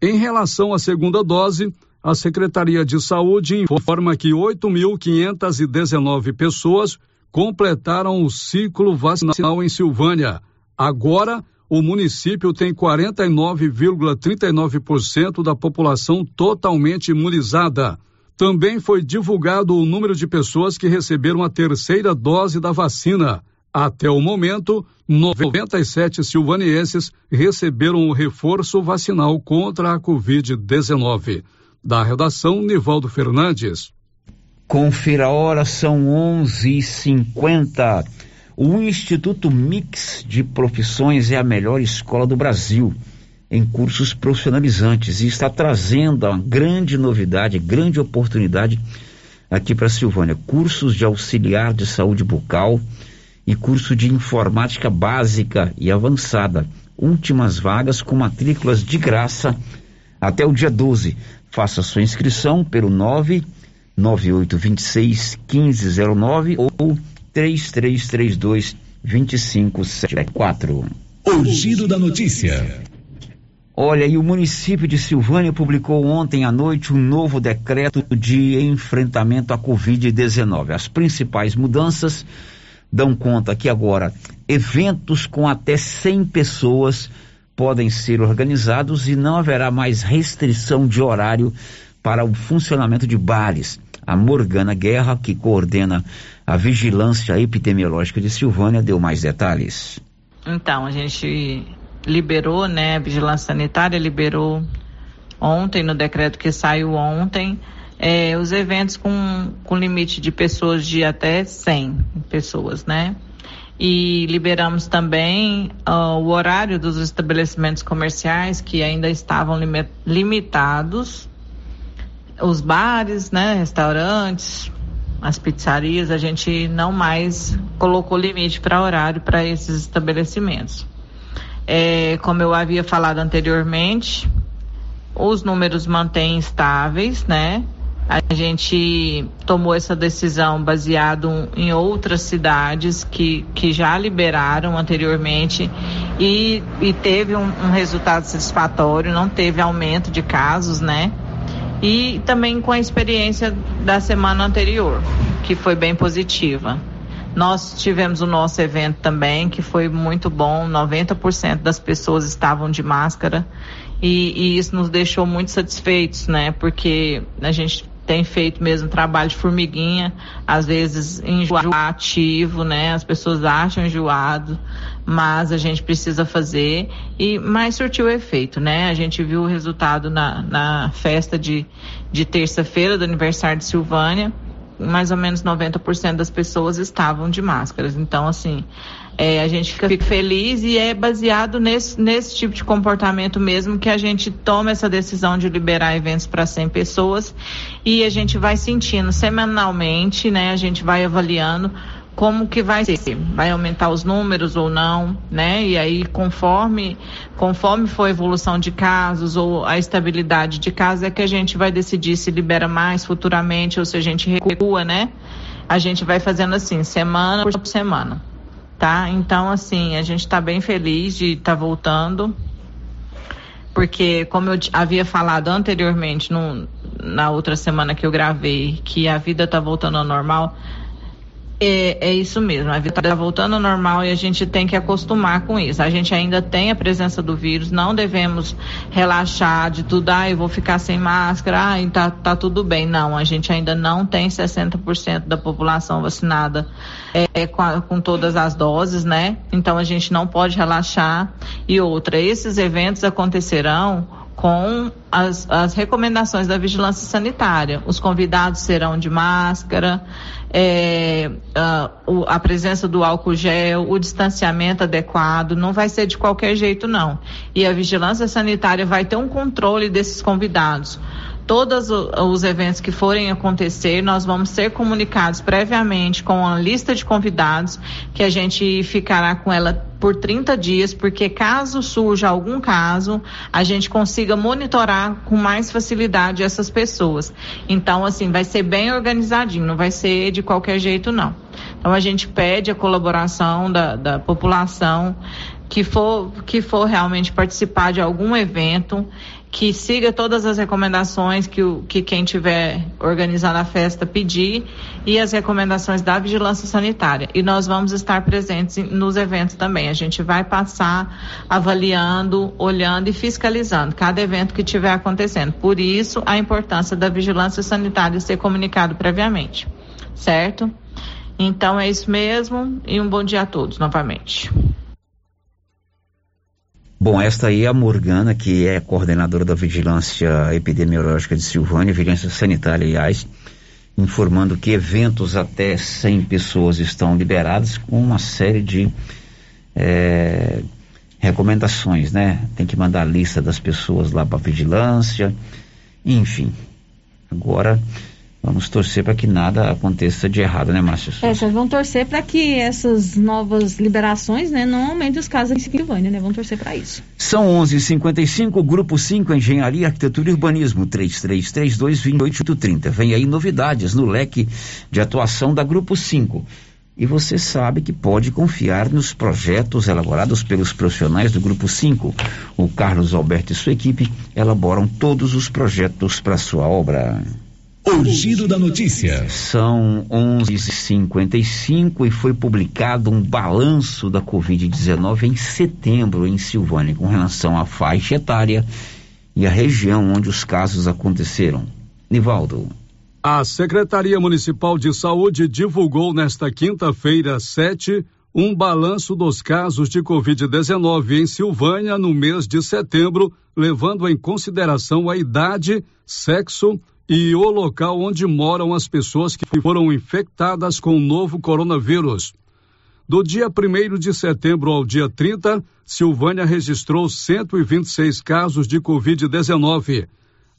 Em relação à segunda dose, a Secretaria de Saúde informa que 8.519 pessoas completaram o ciclo vacinal em Silvânia. Agora, o município tem 49,39% da população totalmente imunizada. Também foi divulgado o número de pessoas que receberam a terceira dose da vacina. Até o momento, 97 silvanienses receberam o reforço vacinal contra a Covid-19. Da redação, Nivaldo Fernandes. Confira a hora, são 11h50. O Instituto Mix de Profissões é a melhor escola do Brasil. em cursos profissionalizantes e está trazendo uma grande novidade, grande oportunidade aqui para Silvânia. Cursos de auxiliar de saúde bucal e curso de informática básica e avançada. Últimas vagas com matrículas de graça até o dia 12. Faça sua inscrição pelo 99826 1509 ou 3332 2574. O giro da notícia. Olha, e o município de Silvânia publicou ontem à noite um novo decreto de enfrentamento à Covid-19. As principais mudanças dão conta que agora eventos com até 100 pessoas podem ser organizados e não haverá mais restrição de horário para o funcionamento de bares. A Morgana Guerra, que coordena a vigilância epidemiológica de Silvânia, deu mais detalhes. Então, a gente liberou, né? A vigilância sanitária liberou ontem, no decreto que saiu ontem, é, os eventos com, com limite de pessoas de até 100 pessoas, né? E liberamos também uh, o horário dos estabelecimentos comerciais que ainda estavam lim limitados, os bares, né, restaurantes, as pizzarias, a gente não mais colocou limite para horário para esses estabelecimentos. É, como eu havia falado anteriormente, os números mantêm estáveis, né? A gente tomou essa decisão baseado em outras cidades que, que já liberaram anteriormente e, e teve um, um resultado satisfatório, não teve aumento de casos, né? E também com a experiência da semana anterior, que foi bem positiva. Nós tivemos o nosso evento também, que foi muito bom. 90% das pessoas estavam de máscara e, e, isso nos deixou muito satisfeitos, né? Porque a gente tem feito mesmo trabalho de formiguinha, às vezes enjoativo, né? As pessoas acham enjoado, mas a gente precisa fazer e mais surtiu efeito, né? A gente viu o resultado na, na festa de, de terça-feira do aniversário de Silvânia mais ou menos 90% das pessoas estavam de máscaras. Então, assim, é, a gente fica, fica, feliz e é baseado nesse, nesse tipo de comportamento mesmo que a gente toma essa decisão de liberar eventos para 100 pessoas e a gente vai sentindo semanalmente, né? A gente vai avaliando como que vai ser, vai aumentar os números ou não, né? E aí conforme conforme for a evolução de casos ou a estabilidade de casos é que a gente vai decidir se libera mais futuramente ou se a gente recua, né? A gente vai fazendo assim, semana por semana, tá? Então assim, a gente está bem feliz de estar tá voltando, porque como eu havia falado anteriormente no, na outra semana que eu gravei, que a vida está voltando ao normal, é, é, isso mesmo, a vida está voltando ao normal e a gente tem que acostumar com isso. A gente ainda tem a presença do vírus, não devemos relaxar de tudo, ah, eu vou ficar sem máscara, ah, tá, tá tudo bem. Não, a gente ainda não tem 60% da população vacinada é, é, com, a, com todas as doses, né? Então a gente não pode relaxar. E outra, esses eventos acontecerão com as, as recomendações da vigilância sanitária. Os convidados serão de máscara, é, a, a, presença do álcool gel, o distanciamento adequado, não vai ser de qualquer jeito, não. E a vigilância sanitária vai ter um controle desses convidados todos os eventos que forem acontecer, nós vamos ser comunicados previamente com a lista de convidados, que a gente ficará com ela por 30 dias, porque caso surja algum caso, a gente consiga monitorar com mais facilidade essas pessoas. Então, assim, vai ser bem organizadinho, não vai ser de qualquer jeito, não. Então, a gente pede a colaboração da, da população que for, que for realmente participar de algum evento que siga todas as recomendações que, o, que quem tiver organizando a festa pedir e as recomendações da vigilância sanitária. E nós vamos estar presentes nos eventos também. A gente vai passar avaliando, olhando e fiscalizando cada evento que estiver acontecendo. Por isso, a importância da vigilância sanitária ser comunicado previamente. Certo? Então é isso mesmo e um bom dia a todos novamente. Bom, esta aí é a Morgana, que é coordenadora da Vigilância Epidemiológica de Silvânia, Vigilância Sanitária, aliás, informando que eventos até 100 pessoas estão liberados com uma série de é, recomendações, né? Tem que mandar a lista das pessoas lá para vigilância, enfim. Agora vamos torcer para que nada aconteça de errado, né, Márcio? É, vocês vão torcer para que essas novas liberações, né, não aumentem os casos em Silvânia, né? Vamos torcer para isso. São 11:55, grupo 5 Engenharia, Arquitetura e Urbanismo 33322830. Vem aí novidades no leque de atuação da grupo 5. E você sabe que pode confiar nos projetos elaborados pelos profissionais do Grupo 5. O Carlos Alberto e sua equipe elaboram todos os projetos para sua obra. O giro da notícia. São 11:55 e foi publicado um balanço da Covid-19 em setembro em Silvânia com relação à faixa etária e a região onde os casos aconteceram. Nivaldo. A Secretaria Municipal de Saúde divulgou nesta quinta-feira, 7, um balanço dos casos de Covid-19 em Silvânia no mês de setembro, levando em consideração a idade, sexo e o local onde moram as pessoas que foram infectadas com o novo coronavírus. Do dia 1 de setembro ao dia 30, Silvânia registrou 126 casos de Covid-19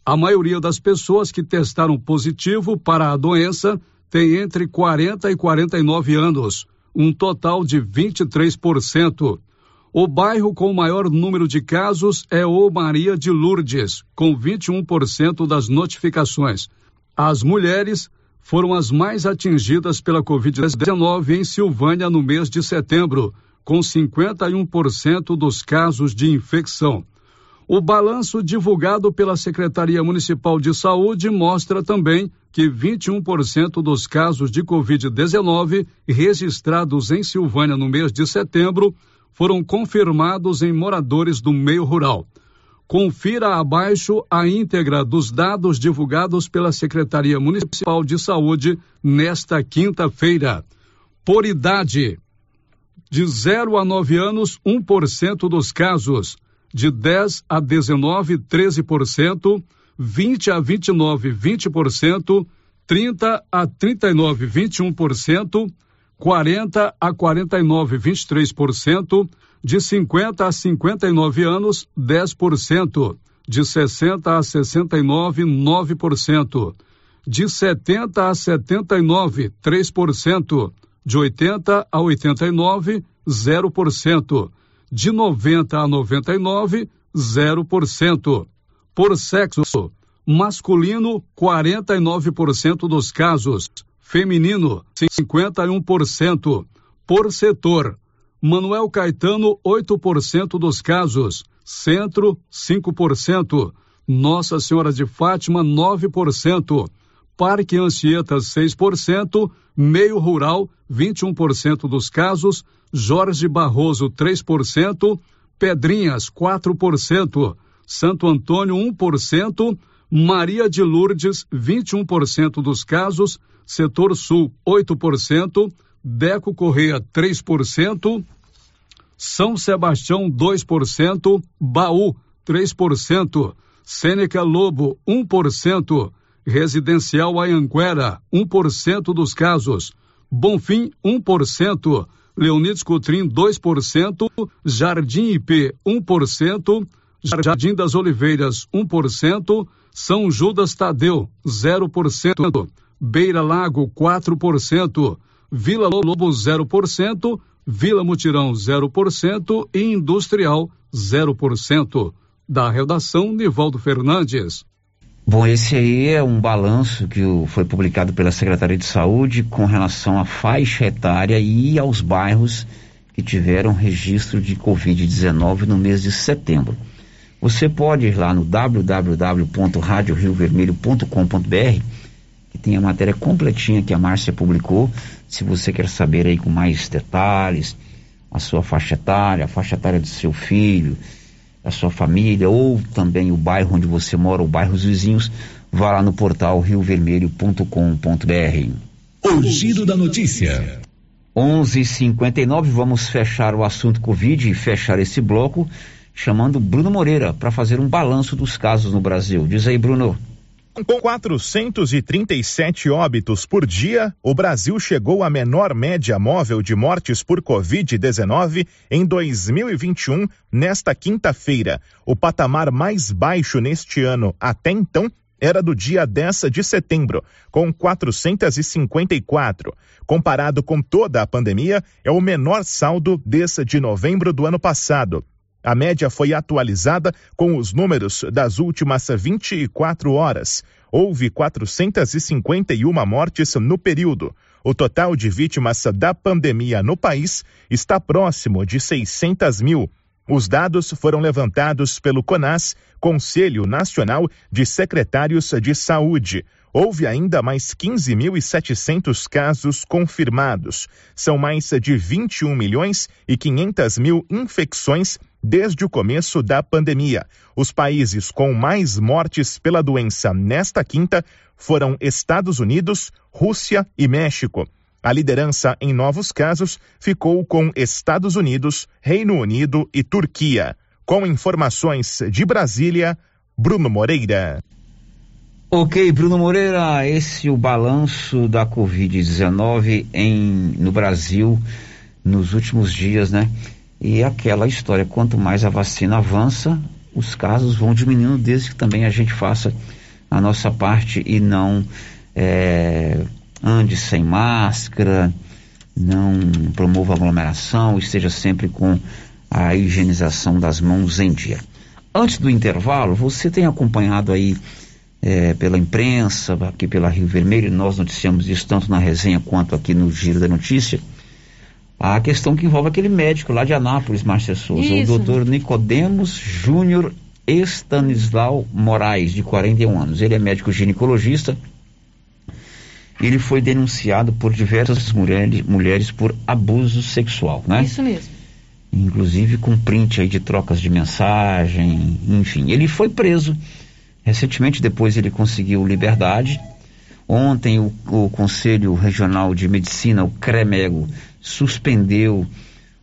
a maioria das pessoas que testaram positivo para a doença tem entre 40 e 49 anos, um total de 23%. O bairro com o maior número de casos é o Maria de Lourdes, com 21% das notificações. As mulheres foram as mais atingidas pela Covid-19 em Silvânia no mês de setembro, com 51% dos casos de infecção. O balanço divulgado pela Secretaria Municipal de Saúde mostra também que 21% dos casos de Covid-19 registrados em Silvânia no mês de setembro foram confirmados em moradores do meio rural. Confira abaixo a íntegra dos dados divulgados pela Secretaria Municipal de Saúde nesta quinta-feira. Por idade: de 0 a 9 anos, 1% dos casos de 10 a 19, 13%, 20 a 29, 20%, 30 a 39, 21%, 40 a 49, 23%, de 50 a 59 anos, 10%, de 60 a 69, 9%, de 70 a 79, 3%, de 80 a 89, 0% de 90 a 99, 0%. Por sexo, masculino, 49% dos casos, feminino, 51%. Por setor, Manuel Caetano, 8% dos casos, Centro, 5%, Nossa Senhora de Fátima, 9%, Parque Anchieta, 6%, Meio Rural, 21% dos casos, Jorge Barroso 3%, Pedrinhas 4%, Santo Antônio 1%, Maria de Lourdes 21% dos casos, Setor Sul 8%, Deco Correia 3%, São Sebastião 2%, Baú 3%, Sêneca Lobo 1%, Residencial Anhanguera 1% dos casos, Bonfim 1%, Leonides Coutrin 2%, Jardim IP 1%, Jardim das Oliveiras 1%, São Judas Tadeu 0%, Beira Lago 4%, Vila Lobo 0%, Vila Mutirão 0% e Industrial 0%. Da redação Nivaldo Fernandes. Bom, esse aí é um balanço que foi publicado pela Secretaria de Saúde com relação à faixa etária e aos bairros que tiveram registro de Covid-19 no mês de setembro. Você pode ir lá no www.radioriovermelho.com.br que tem a matéria completinha que a Márcia publicou. Se você quer saber aí com mais detalhes, a sua faixa etária, a faixa etária do seu filho, a sua família ou também o bairro onde você mora, ou bairros vizinhos, vá lá no portal riovermelho.com.br. O giro da notícia. 11:59 vamos fechar o assunto Covid e fechar esse bloco chamando Bruno Moreira para fazer um balanço dos casos no Brasil. Diz aí, Bruno. Com 437 óbitos por dia, o Brasil chegou à menor média móvel de mortes por Covid-19 em 2021, nesta quinta-feira. O patamar mais baixo neste ano até então era do dia 10 de setembro, com 454. Comparado com toda a pandemia, é o menor saldo desde de novembro do ano passado. A média foi atualizada com os números das últimas 24 horas. Houve 451 mortes no período. O total de vítimas da pandemia no país está próximo de 600 mil. Os dados foram levantados pelo CONAS, Conselho Nacional de Secretários de Saúde. Houve ainda mais 15.700 casos confirmados. São mais de 21 milhões e 500 mil infecções desde o começo da pandemia. Os países com mais mortes pela doença nesta quinta foram Estados Unidos, Rússia e México. A liderança em novos casos ficou com Estados Unidos, Reino Unido e Turquia. Com informações de Brasília, Bruno Moreira. Ok, Bruno Moreira, esse é o balanço da Covid-19 em no Brasil nos últimos dias, né? E aquela história, quanto mais a vacina avança, os casos vão diminuindo, desde que também a gente faça a nossa parte e não é, ande sem máscara, não promova aglomeração, esteja sempre com a higienização das mãos em dia. Antes do intervalo, você tem acompanhado aí é, pela imprensa, aqui pela Rio Vermelho, nós noticiamos isso tanto na resenha quanto aqui no Giro da Notícia a questão que envolve aquele médico lá de Anápolis, Márcia Souza, Isso. o doutor Nicodemos Júnior Estanislau Moraes, de 41 anos. Ele é médico ginecologista. Ele foi denunciado por diversas mulheres, mulheres por abuso sexual, né? Isso mesmo. Inclusive com print aí de trocas de mensagem, enfim. Ele foi preso. Recentemente, depois ele conseguiu liberdade. Ontem o, o Conselho Regional de Medicina, o CREMEGO, suspendeu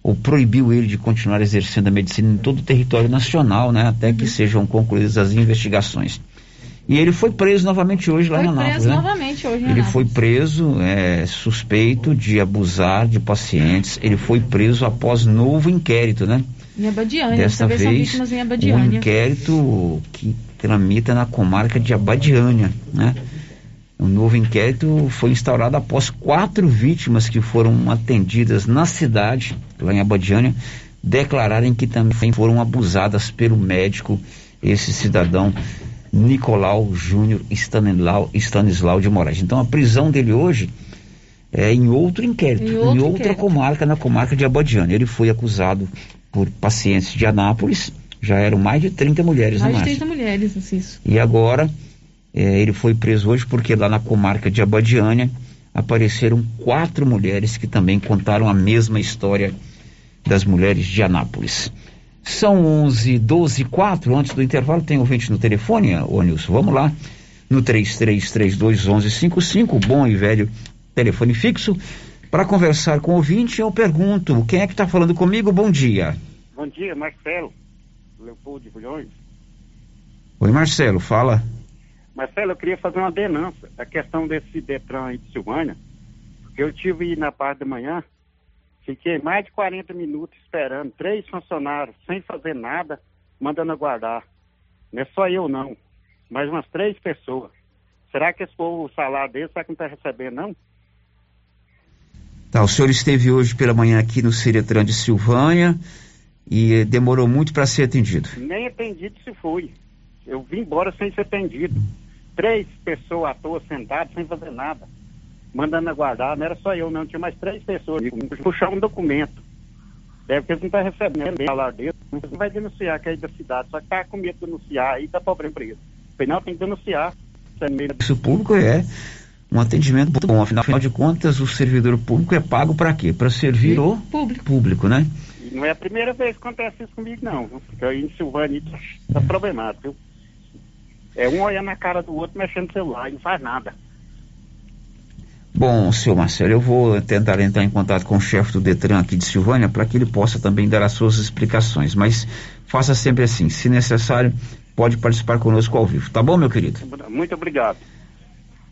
ou proibiu ele de continuar exercendo a medicina em todo o território nacional, né, até que sejam concluídas as investigações. E ele foi preso novamente hoje lá foi em Anápolis. Preso né? novamente hoje ele foi preso é, suspeito de abusar de pacientes. Ele foi preso após novo inquérito, né? Em Abadiânia, dessa vez, vez são vítimas em Abadiânia. um inquérito que tramita na comarca de Abadiânia, né? Um novo inquérito foi instaurado após quatro vítimas que foram atendidas na cidade, lá em Abadiânia, declararem que também foram abusadas pelo médico, esse cidadão Nicolau Júnior Stanislau, Stanislau de Moraes. Então a prisão dele hoje é em outro inquérito, em, outro em outra inquérito. comarca, na comarca de Abadiânia. Ele foi acusado por pacientes de Anápolis, já eram mais de 30 mulheres, mais Mais de 30 mulheres, isso. E agora é, ele foi preso hoje porque lá na comarca de Abadiânia apareceram quatro mulheres que também contaram a mesma história das mulheres de Anápolis. São 11, 12, 4. Antes do intervalo, tem ouvinte no telefone, ô Nilson. Vamos lá. No 3332 1155, bom e velho telefone fixo. Para conversar com o ouvinte, eu pergunto: quem é que está falando comigo? Bom dia. Bom dia, Marcelo. Leopoldo de Bulhões. Oi, Marcelo, fala. Marcelo, eu queria fazer uma denúncia a questão desse Detran aí de Silvânia, porque eu tive na parte da manhã, fiquei mais de 40 minutos esperando, três funcionários sem fazer nada, mandando aguardar. Não é só eu não, mas umas três pessoas. Será que esse povo, o salário dele, será que não está recebendo, não? Tá, o senhor esteve hoje pela manhã aqui no Ciretran de Silvânia e demorou muito para ser atendido. Nem atendido se foi. Eu vim embora sem ser atendido três pessoas à toa sentadas sem fazer nada, mandando aguardar. Não era só eu, não, tinha mais três pessoas puxar um documento. Deve que eles não estão recebendo o salário dele. Não vai denunciar que é da cidade, só que tá com medo de denunciar aí da pobre empresa. Afinal, tem que denunciar. Isso público é um atendimento muito bom. Afinal, afinal de contas, o servidor público é pago para quê? Para servir o público. público, né? E não é a primeira vez que acontece isso comigo, não. Porque aí em Silvânia está problemático, viu? É um olhando na cara do outro, mexendo no celular e não faz nada. Bom, senhor Marcelo, eu vou tentar entrar em contato com o chefe do Detran aqui de Silvânia para que ele possa também dar as suas explicações. Mas faça sempre assim, se necessário, pode participar conosco ao vivo. Tá bom, meu querido? Muito obrigado.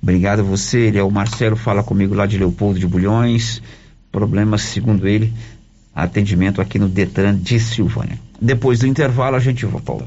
Obrigado a você. Ele é o Marcelo, fala comigo lá de Leopoldo de Bulhões. Problemas, segundo ele, atendimento aqui no Detran de Silvânia. Depois do intervalo, a gente volta.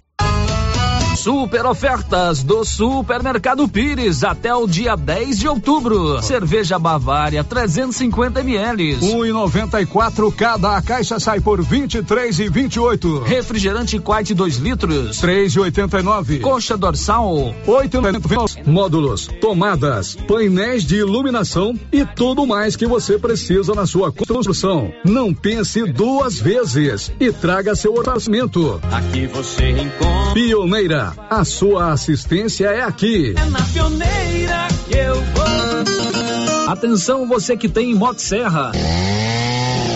Super ofertas do Supermercado Pires até o dia 10 de outubro. Cerveja Bavária 350 ml. 1,94 cada. A caixa sai por 23 e 28. Refrigerante Quite 2 litros. 3,89. Coxa dorsal 8,90. Módulos, tomadas, painéis de iluminação e tudo mais que você precisa na sua construção. Não pense duas vezes e traga seu orçamento. Aqui você encontra. Pioneira a sua assistência é aqui. É na pioneira que eu vou. Atenção você que tem Motosserra.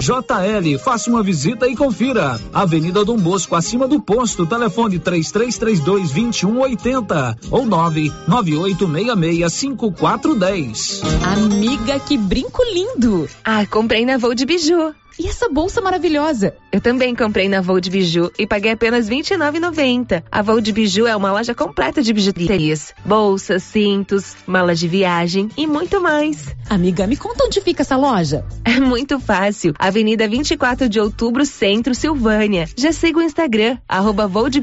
JL, faça uma visita e confira. Avenida Dom Bosco, acima do posto, telefone 3332 2180 ou 99866 5410. Amiga, que brinco lindo! Ah, comprei na Voo de Biju. E essa bolsa maravilhosa? Eu também comprei na Voo de Biju e paguei apenas R$ 29,90. A Voo de Biju é uma loja completa de bijuterias, bolsas, cintos, malas de viagem e muito mais. Amiga, me conta onde fica essa loja? É muito fácil. Avenida 24 de Outubro, Centro, Silvânia. Já siga o Instagram, arroba. Voo de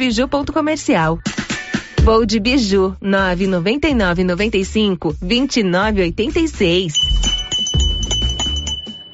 Biju, 999 95 2986.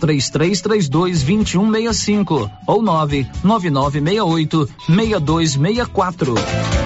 3332 2165 ou 99968 6264.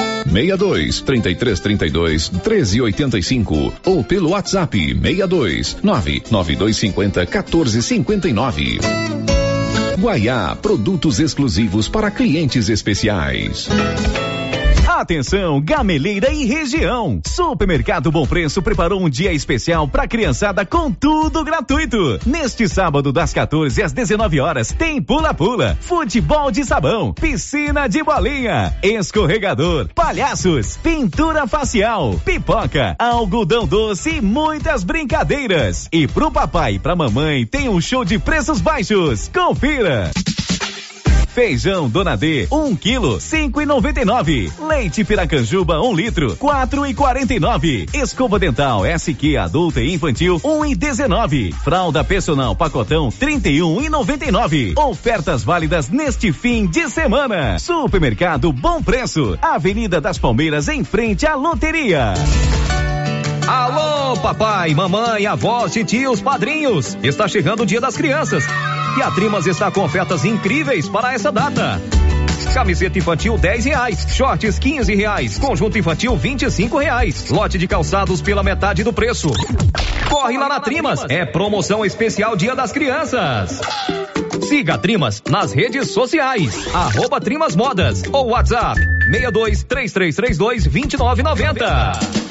62 33 32 13 85 ou pelo WhatsApp 62 99250 14 59. Guaiá, produtos exclusivos para clientes especiais. Atenção, Gameleira e região. Supermercado Bom Preço preparou um dia especial para criançada com tudo gratuito. Neste sábado das 14 às 19 horas tem pula-pula, futebol de sabão, piscina de bolinha, escorregador, palhaços, pintura facial, pipoca, algodão doce e muitas brincadeiras. E pro papai e pra mamãe tem um show de preços baixos. Confira. Feijão Dona D, 1 um quilo, cinco e noventa e nove. Leite Piracanjuba, 1 um litro, quatro e quarenta e nove. Escova dental SQ adulta e infantil, um e dezenove. Fralda personal pacotão, trinta e um e noventa e nove. Ofertas válidas neste fim de semana. Supermercado Bom Preço, Avenida das Palmeiras, em frente à loteria. Alô, papai, mamãe, avós, tios, padrinhos. Está chegando o Dia das Crianças. E a Trimas está com ofertas incríveis para essa data. Camiseta infantil 10 reais, shorts 15 reais, conjunto infantil 25 reais, lote de calçados pela metade do preço. Corre lá na Trimas, é promoção especial Dia das Crianças. Siga a Trimas nas redes sociais, arroba Trimas Modas ou WhatsApp 62 3332 2990.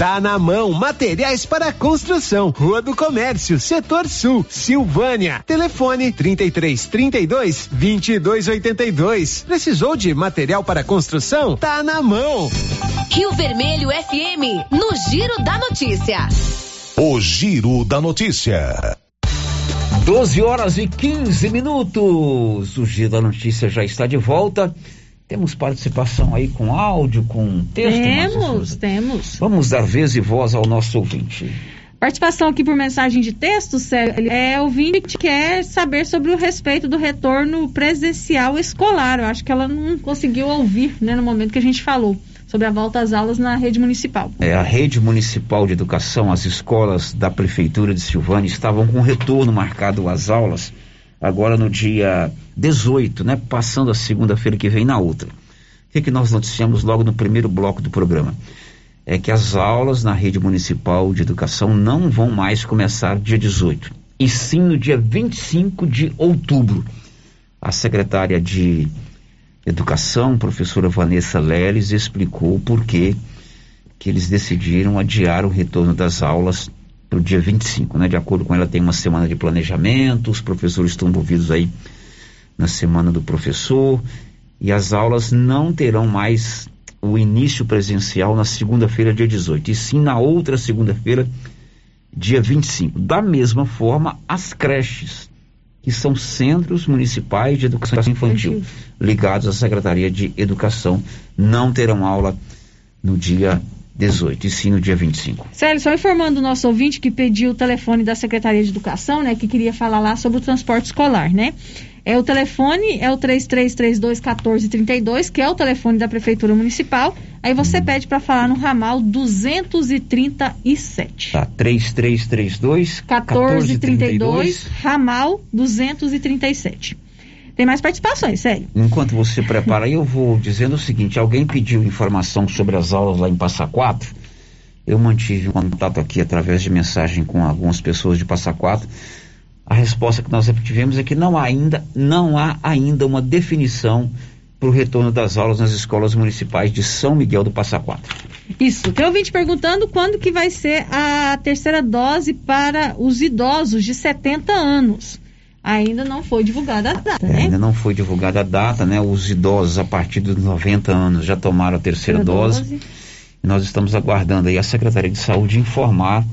Tá na mão, materiais para construção. Rua do Comércio, Setor Sul, Silvânia. Telefone 33 32 22 82. Precisou de material para construção? Tá na mão. Rio Vermelho FM, no Giro da Notícia. O Giro da Notícia. 12 horas e 15 minutos. O Giro da Notícia já está de volta. Temos participação aí com áudio, com texto? Temos, temos. Vamos dar vez e voz ao nosso ouvinte. Participação aqui por mensagem de texto, Célio. É, ouvinte que quer saber sobre o respeito do retorno presencial escolar. Eu acho que ela não conseguiu ouvir, né, no momento que a gente falou sobre a volta às aulas na rede municipal. É, a rede municipal de educação, as escolas da prefeitura de Silvânia estavam com retorno marcado às aulas agora no dia 18, né? Passando a segunda-feira que vem na outra. O que, que nós noticiamos logo no primeiro bloco do programa? É que as aulas na rede municipal de educação não vão mais começar dia 18, e sim no dia 25 de outubro. A secretária de Educação, professora Vanessa Leles, explicou por que que eles decidiram adiar o retorno das aulas para o dia 25, né? De acordo com ela, tem uma semana de planejamento, os professores estão envolvidos aí na semana do professor, e as aulas não terão mais o início presencial na segunda-feira, dia 18, e sim na outra segunda-feira, dia 25. Da mesma forma, as creches, que são centros municipais de educação infantil, ligados à Secretaria de Educação, não terão aula no dia 18, e sim no dia 25. Célio, só informando o nosso ouvinte que pediu o telefone da Secretaria de Educação, né, que queria falar lá sobre o transporte escolar, né? É o telefone, é o 3332-1432, que é o telefone da Prefeitura Municipal. Aí você Uhum. pede para falar no ramal 237. Tá, 3332 1432, ramal 237. Tem mais participações, sério. Enquanto você prepara eu vou dizendo o seguinte: alguém pediu informação sobre as aulas lá em Passa Quatro. Eu mantive um contato aqui através de mensagem com algumas pessoas de Passa Quatro. A resposta que nós obtivemos é que não há ainda, não há ainda uma definição para o retorno das aulas nas escolas municipais de São Miguel do Passa Quatro. Isso. Tem ouvinte perguntando quando que vai ser a terceira dose para os idosos de 70 anos. Ainda não foi divulgada a data, É, né? ainda não foi divulgada a data, né? Os idosos a partir dos 90 anos já tomaram a terceira dose. E nós estamos aguardando aí a Secretaria de Saúde informar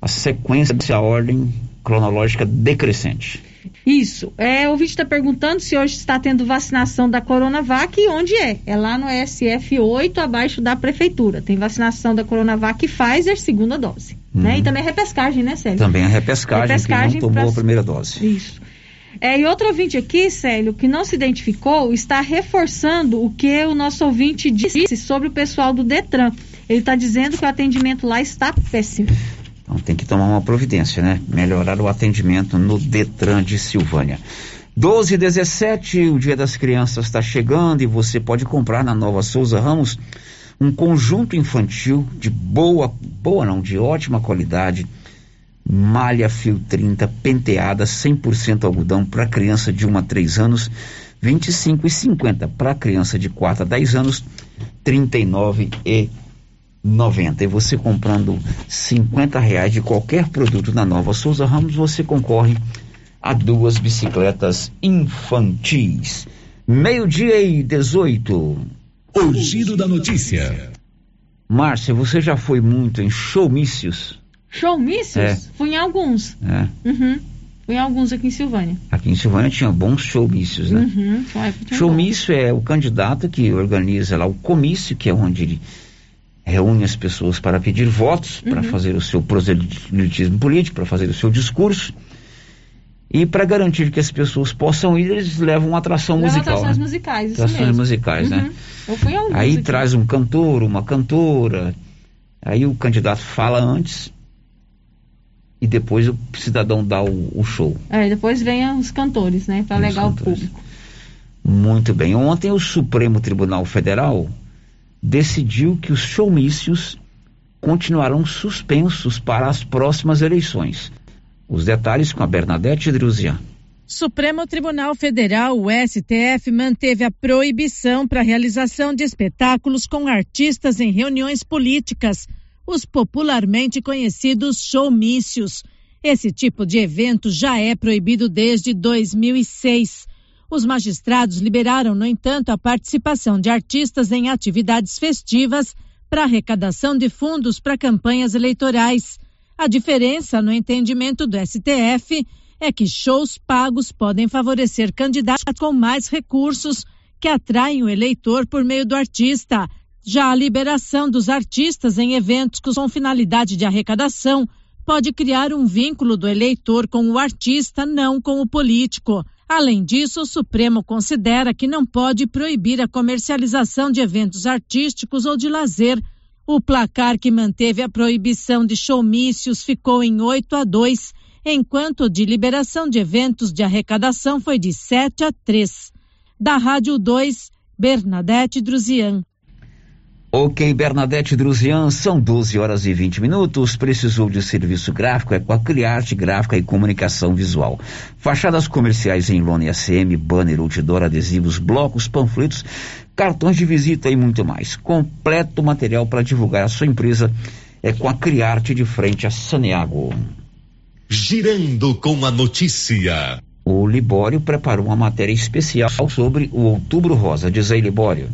a sequência dessa ordem cronológica decrescente. Isso. É, o ouvinte está perguntando se hoje está tendo vacinação da Coronavac e onde é. É lá no SF 8, abaixo da prefeitura. Tem vacinação da Coronavac e Pfizer, segunda dose. Né? Uhum. E também a repescagem, né, Célio? Também a repescagem, Repescagem que não tomou pra- a primeira dose. Isso. É, e outro ouvinte aqui, Célio, que não se identificou, está reforçando o que o nosso ouvinte disse sobre o pessoal do Detran. Ele está dizendo que o atendimento lá está péssimo. Então tem que tomar uma providência, né? Melhorar o atendimento no Detran de Silvânia. 12 e 17, o Dia das Crianças está chegando e você pode comprar na Nova Souza Ramos um conjunto infantil de boa, boa não, de ótima qualidade, malha fio 30, penteada, 100% algodão para criança de 1 a 3 anos, 25 e 50 para criança de 4 a 10 anos, 39 e 90. E você comprando 50 reais de qualquer produto na Nova Souza Ramos, você concorre a duas bicicletas infantis. Meio-dia e 18. O giro da notícia. Márcia, você já foi muito em showmícios? Showmícios? É. Fui em alguns. É. Uhum. Fui em alguns aqui em Silvânia. Aqui em Silvânia tinha bons showmícios, né? Uhum. Foi- foi um Showmício é o candidato que organiza lá o comício, que é onde ele reúne as pessoas para pedir votos, para Uhum. fazer o seu proselitismo político, para fazer o seu discurso. E para garantir que as pessoas possam ir, eles levam uma atração Leva musical. atrações né? musicais, isso Atrações mesmo. musicais, né? Uhum. Eu fui em alguns Aí aqui. traz um cantor, uma cantora, aí o candidato fala antes e depois o cidadão dá o, o show. É, depois vem os cantores, né? Para alegar o público. Muito bem. Ontem o Supremo Tribunal Federal decidiu que os showmícios continuarão suspensos para as próximas eleições. Os detalhes com a Bernadette Druzian. Supremo Tribunal Federal, o STF, manteve a proibição para a realização de espetáculos com artistas em reuniões políticas, os popularmente conhecidos showmícios. Esse tipo de evento já é proibido desde 2006. Os magistrados liberaram, no entanto, a participação de artistas em atividades festivas para arrecadação de fundos para campanhas eleitorais. A diferença no entendimento do STF é que shows pagos podem favorecer candidatos com mais recursos que atraem o eleitor por meio do artista. Já a liberação dos artistas em eventos com finalidade de arrecadação pode criar um vínculo do eleitor com o artista, não com o político. Além disso, o Supremo considera que não pode proibir a comercialização de eventos artísticos ou de lazer. O placar que manteve a proibição de showmícios ficou em 8 a 2, enquanto o de liberação de eventos de arrecadação foi de 7 a 3. Da Rádio 2, Bernadette Druzian. Ok, Bernadette Druzian, são 12 horas e 20 minutos. Precisou de serviço gráfico? É com a Criarte Gráfica e Comunicação Visual. Fachadas comerciais em lona e ACM, banner, outdoor, adesivos, blocos, panfletos, cartões de visita e muito mais. Completo material para divulgar a sua empresa é com a Criarte de frente a Saneago. Girando com a notícia. O Libório preparou uma matéria especial sobre o Outubro Rosa. Diz aí, Libório.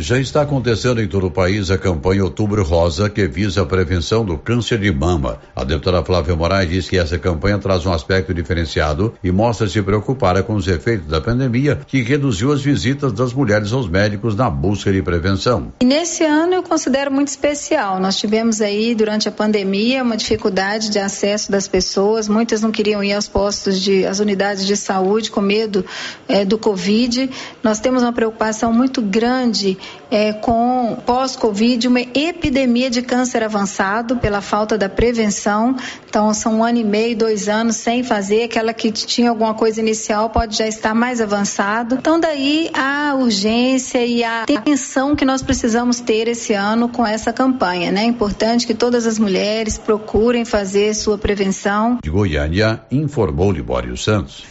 Já está acontecendo em todo o país a campanha Outubro Rosa, que visa a prevenção do câncer de mama. A deputada Flávia Moraes diz que essa campanha traz um aspecto diferenciado e mostra-se preocupada com os efeitos da pandemia, que reduziu as visitas das mulheres aos médicos na busca de prevenção. E nesse ano eu considero muito especial. Nós tivemos aí, durante a pandemia, uma dificuldade de acesso das pessoas. Muitas não queriam ir aos postos de, às unidades de saúde com medo é, do Covid. Nós temos uma preocupação muito grande é, com pós-Covid, uma epidemia de câncer avançado pela falta da prevenção. Então, são um ano e meio, dois anos sem fazer. Aquela que tinha alguma coisa inicial pode já estar mais avançado. Então, daí a urgência e a atenção que nós precisamos ter esse ano com essa campanha. Né? É importante que todas as mulheres procurem fazer sua prevenção. De Goiânia, informou Libório Santos.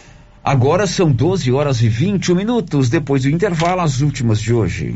Agora são 12 horas e 21 minutos. Depois do intervalo, as últimas de hoje.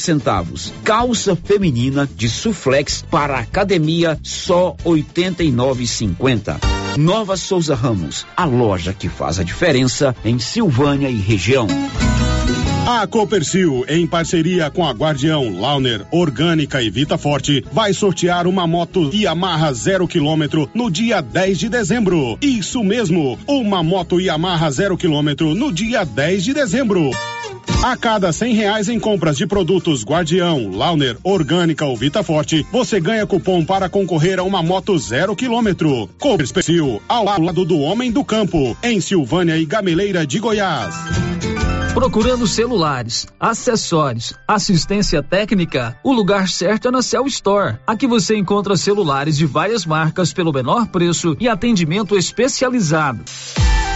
centavos. Calça feminina de suflex para academia só 89,50. Nova Souza Ramos, a loja que faz a diferença em Silvânia e região. A Copercil, em parceria com a Guardião, Launer, Orgânica e Vita Forte, vai sortear uma moto Yamaha zero quilômetro no dia 10 de dezembro. Isso mesmo, uma moto Yamaha zero quilômetro no dia 10 de dezembro. A cada cem reais em compras de produtos Guardião, Launer, Orgânica ou Vita Forte, você ganha cupom para concorrer a uma moto zero quilômetro. Copercil, ao lado do homem do campo, em Silvânia e Gameleira de Goiás. Procurando celulares, acessórios, assistência técnica, o lugar certo é na Cell Store. Aqui você encontra celulares de várias marcas pelo menor preço e atendimento especializado.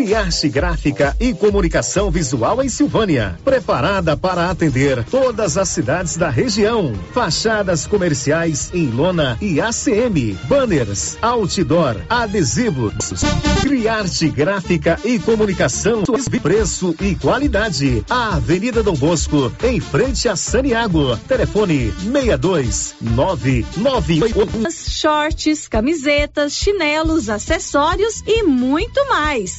Criarte Gráfica e Comunicação Visual em Silvânia. Preparada para atender todas as cidades da região. Fachadas comerciais em lona e ACM. Banners, outdoor, adesivos. Criarte Gráfica e Comunicação. Preço e qualidade. A Avenida Dom Bosco, em frente a Saniago. Telefone 62 998. Shorts, camisetas, chinelos, acessórios e muito mais.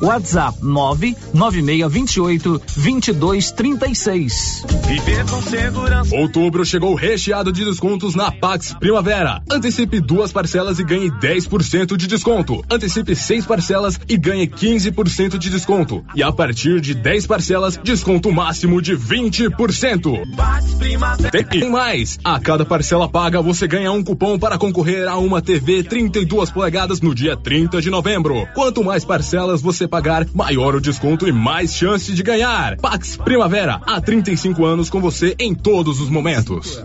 WhatsApp 99628 2236. Viver com segurança. Outubro chegou recheado de descontos na Pax Primavera. Antecipe duas parcelas e ganhe 10% de desconto. Antecipe seis parcelas e ganhe 15% de desconto. E a partir de 10 parcelas, desconto máximo de 20%. Tem mais! A cada parcela paga, você ganha um cupom para concorrer a uma TV 32 polegadas no dia 30 de novembro. Quanto mais parcelas você você pagar, maior o desconto e mais chance de ganhar. Pax Primavera, há 35 anos com você em todos os momentos.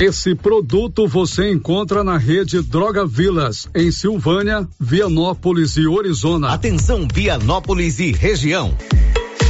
Esse produto você encontra na rede Droga Vilas, em Silvânia, Vianópolis e Orizona. Atenção, Vianópolis e região.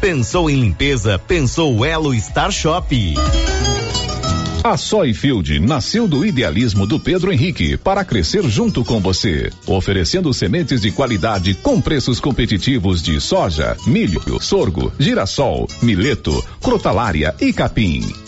Pensou em limpeza? Pensou Elo Star Shop. A Soyfield nasceu do idealismo do Pedro Henrique para crescer junto com você, oferecendo sementes de qualidade com preços competitivos de soja, milho, sorgo, girassol, mileto, crotalária e capim.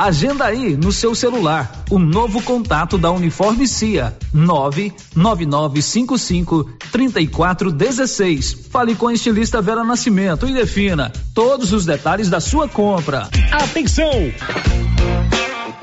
Agenda aí no seu celular o novo contato da Uniforme CIA 99955 3416. Fale com a estilista Vera Nascimento e defina todos os detalhes da sua compra. Atenção!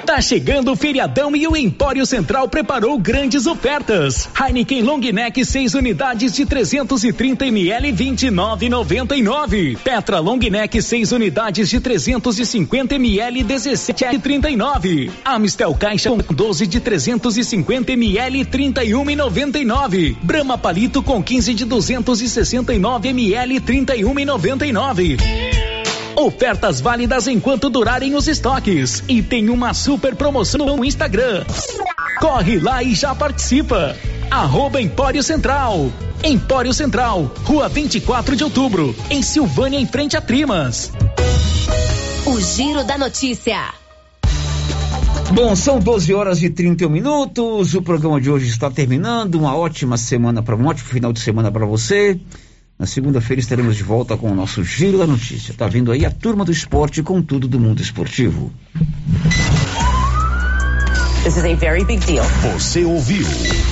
Tá chegando o feriadão e o Empório Central preparou grandes ofertas. Heineken Long Neck 6 unidades de 330 ml 29,99. Petra Long Neck 6 unidades de 350 ml 17,39. Amstel Caixa com 12 de 350 ml 31,99. Brahma Palito com 15 de 269 ml 31,99. Ofertas válidas enquanto durarem os estoques. E tem uma super promoção no Instagram. Corre lá e já participa. Arroba Empório Central. Empório Central, Rua 24 de Outubro, em Silvânia, em frente a Trimas. O Giro da Notícia. Bom, são 12 horas e 31 minutos. O programa de hoje está terminando. Uma ótima semana para um ótimo final de semana para você. Na segunda-feira estaremos de volta com o nosso Giro da Notícia. Tá vindo aí a turma do esporte com tudo do mundo esportivo. This is a very big deal. Você ouviu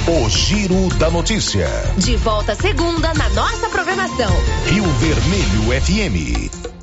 o Giro da Notícia. De volta segunda na nossa programação. Rio Vermelho FM.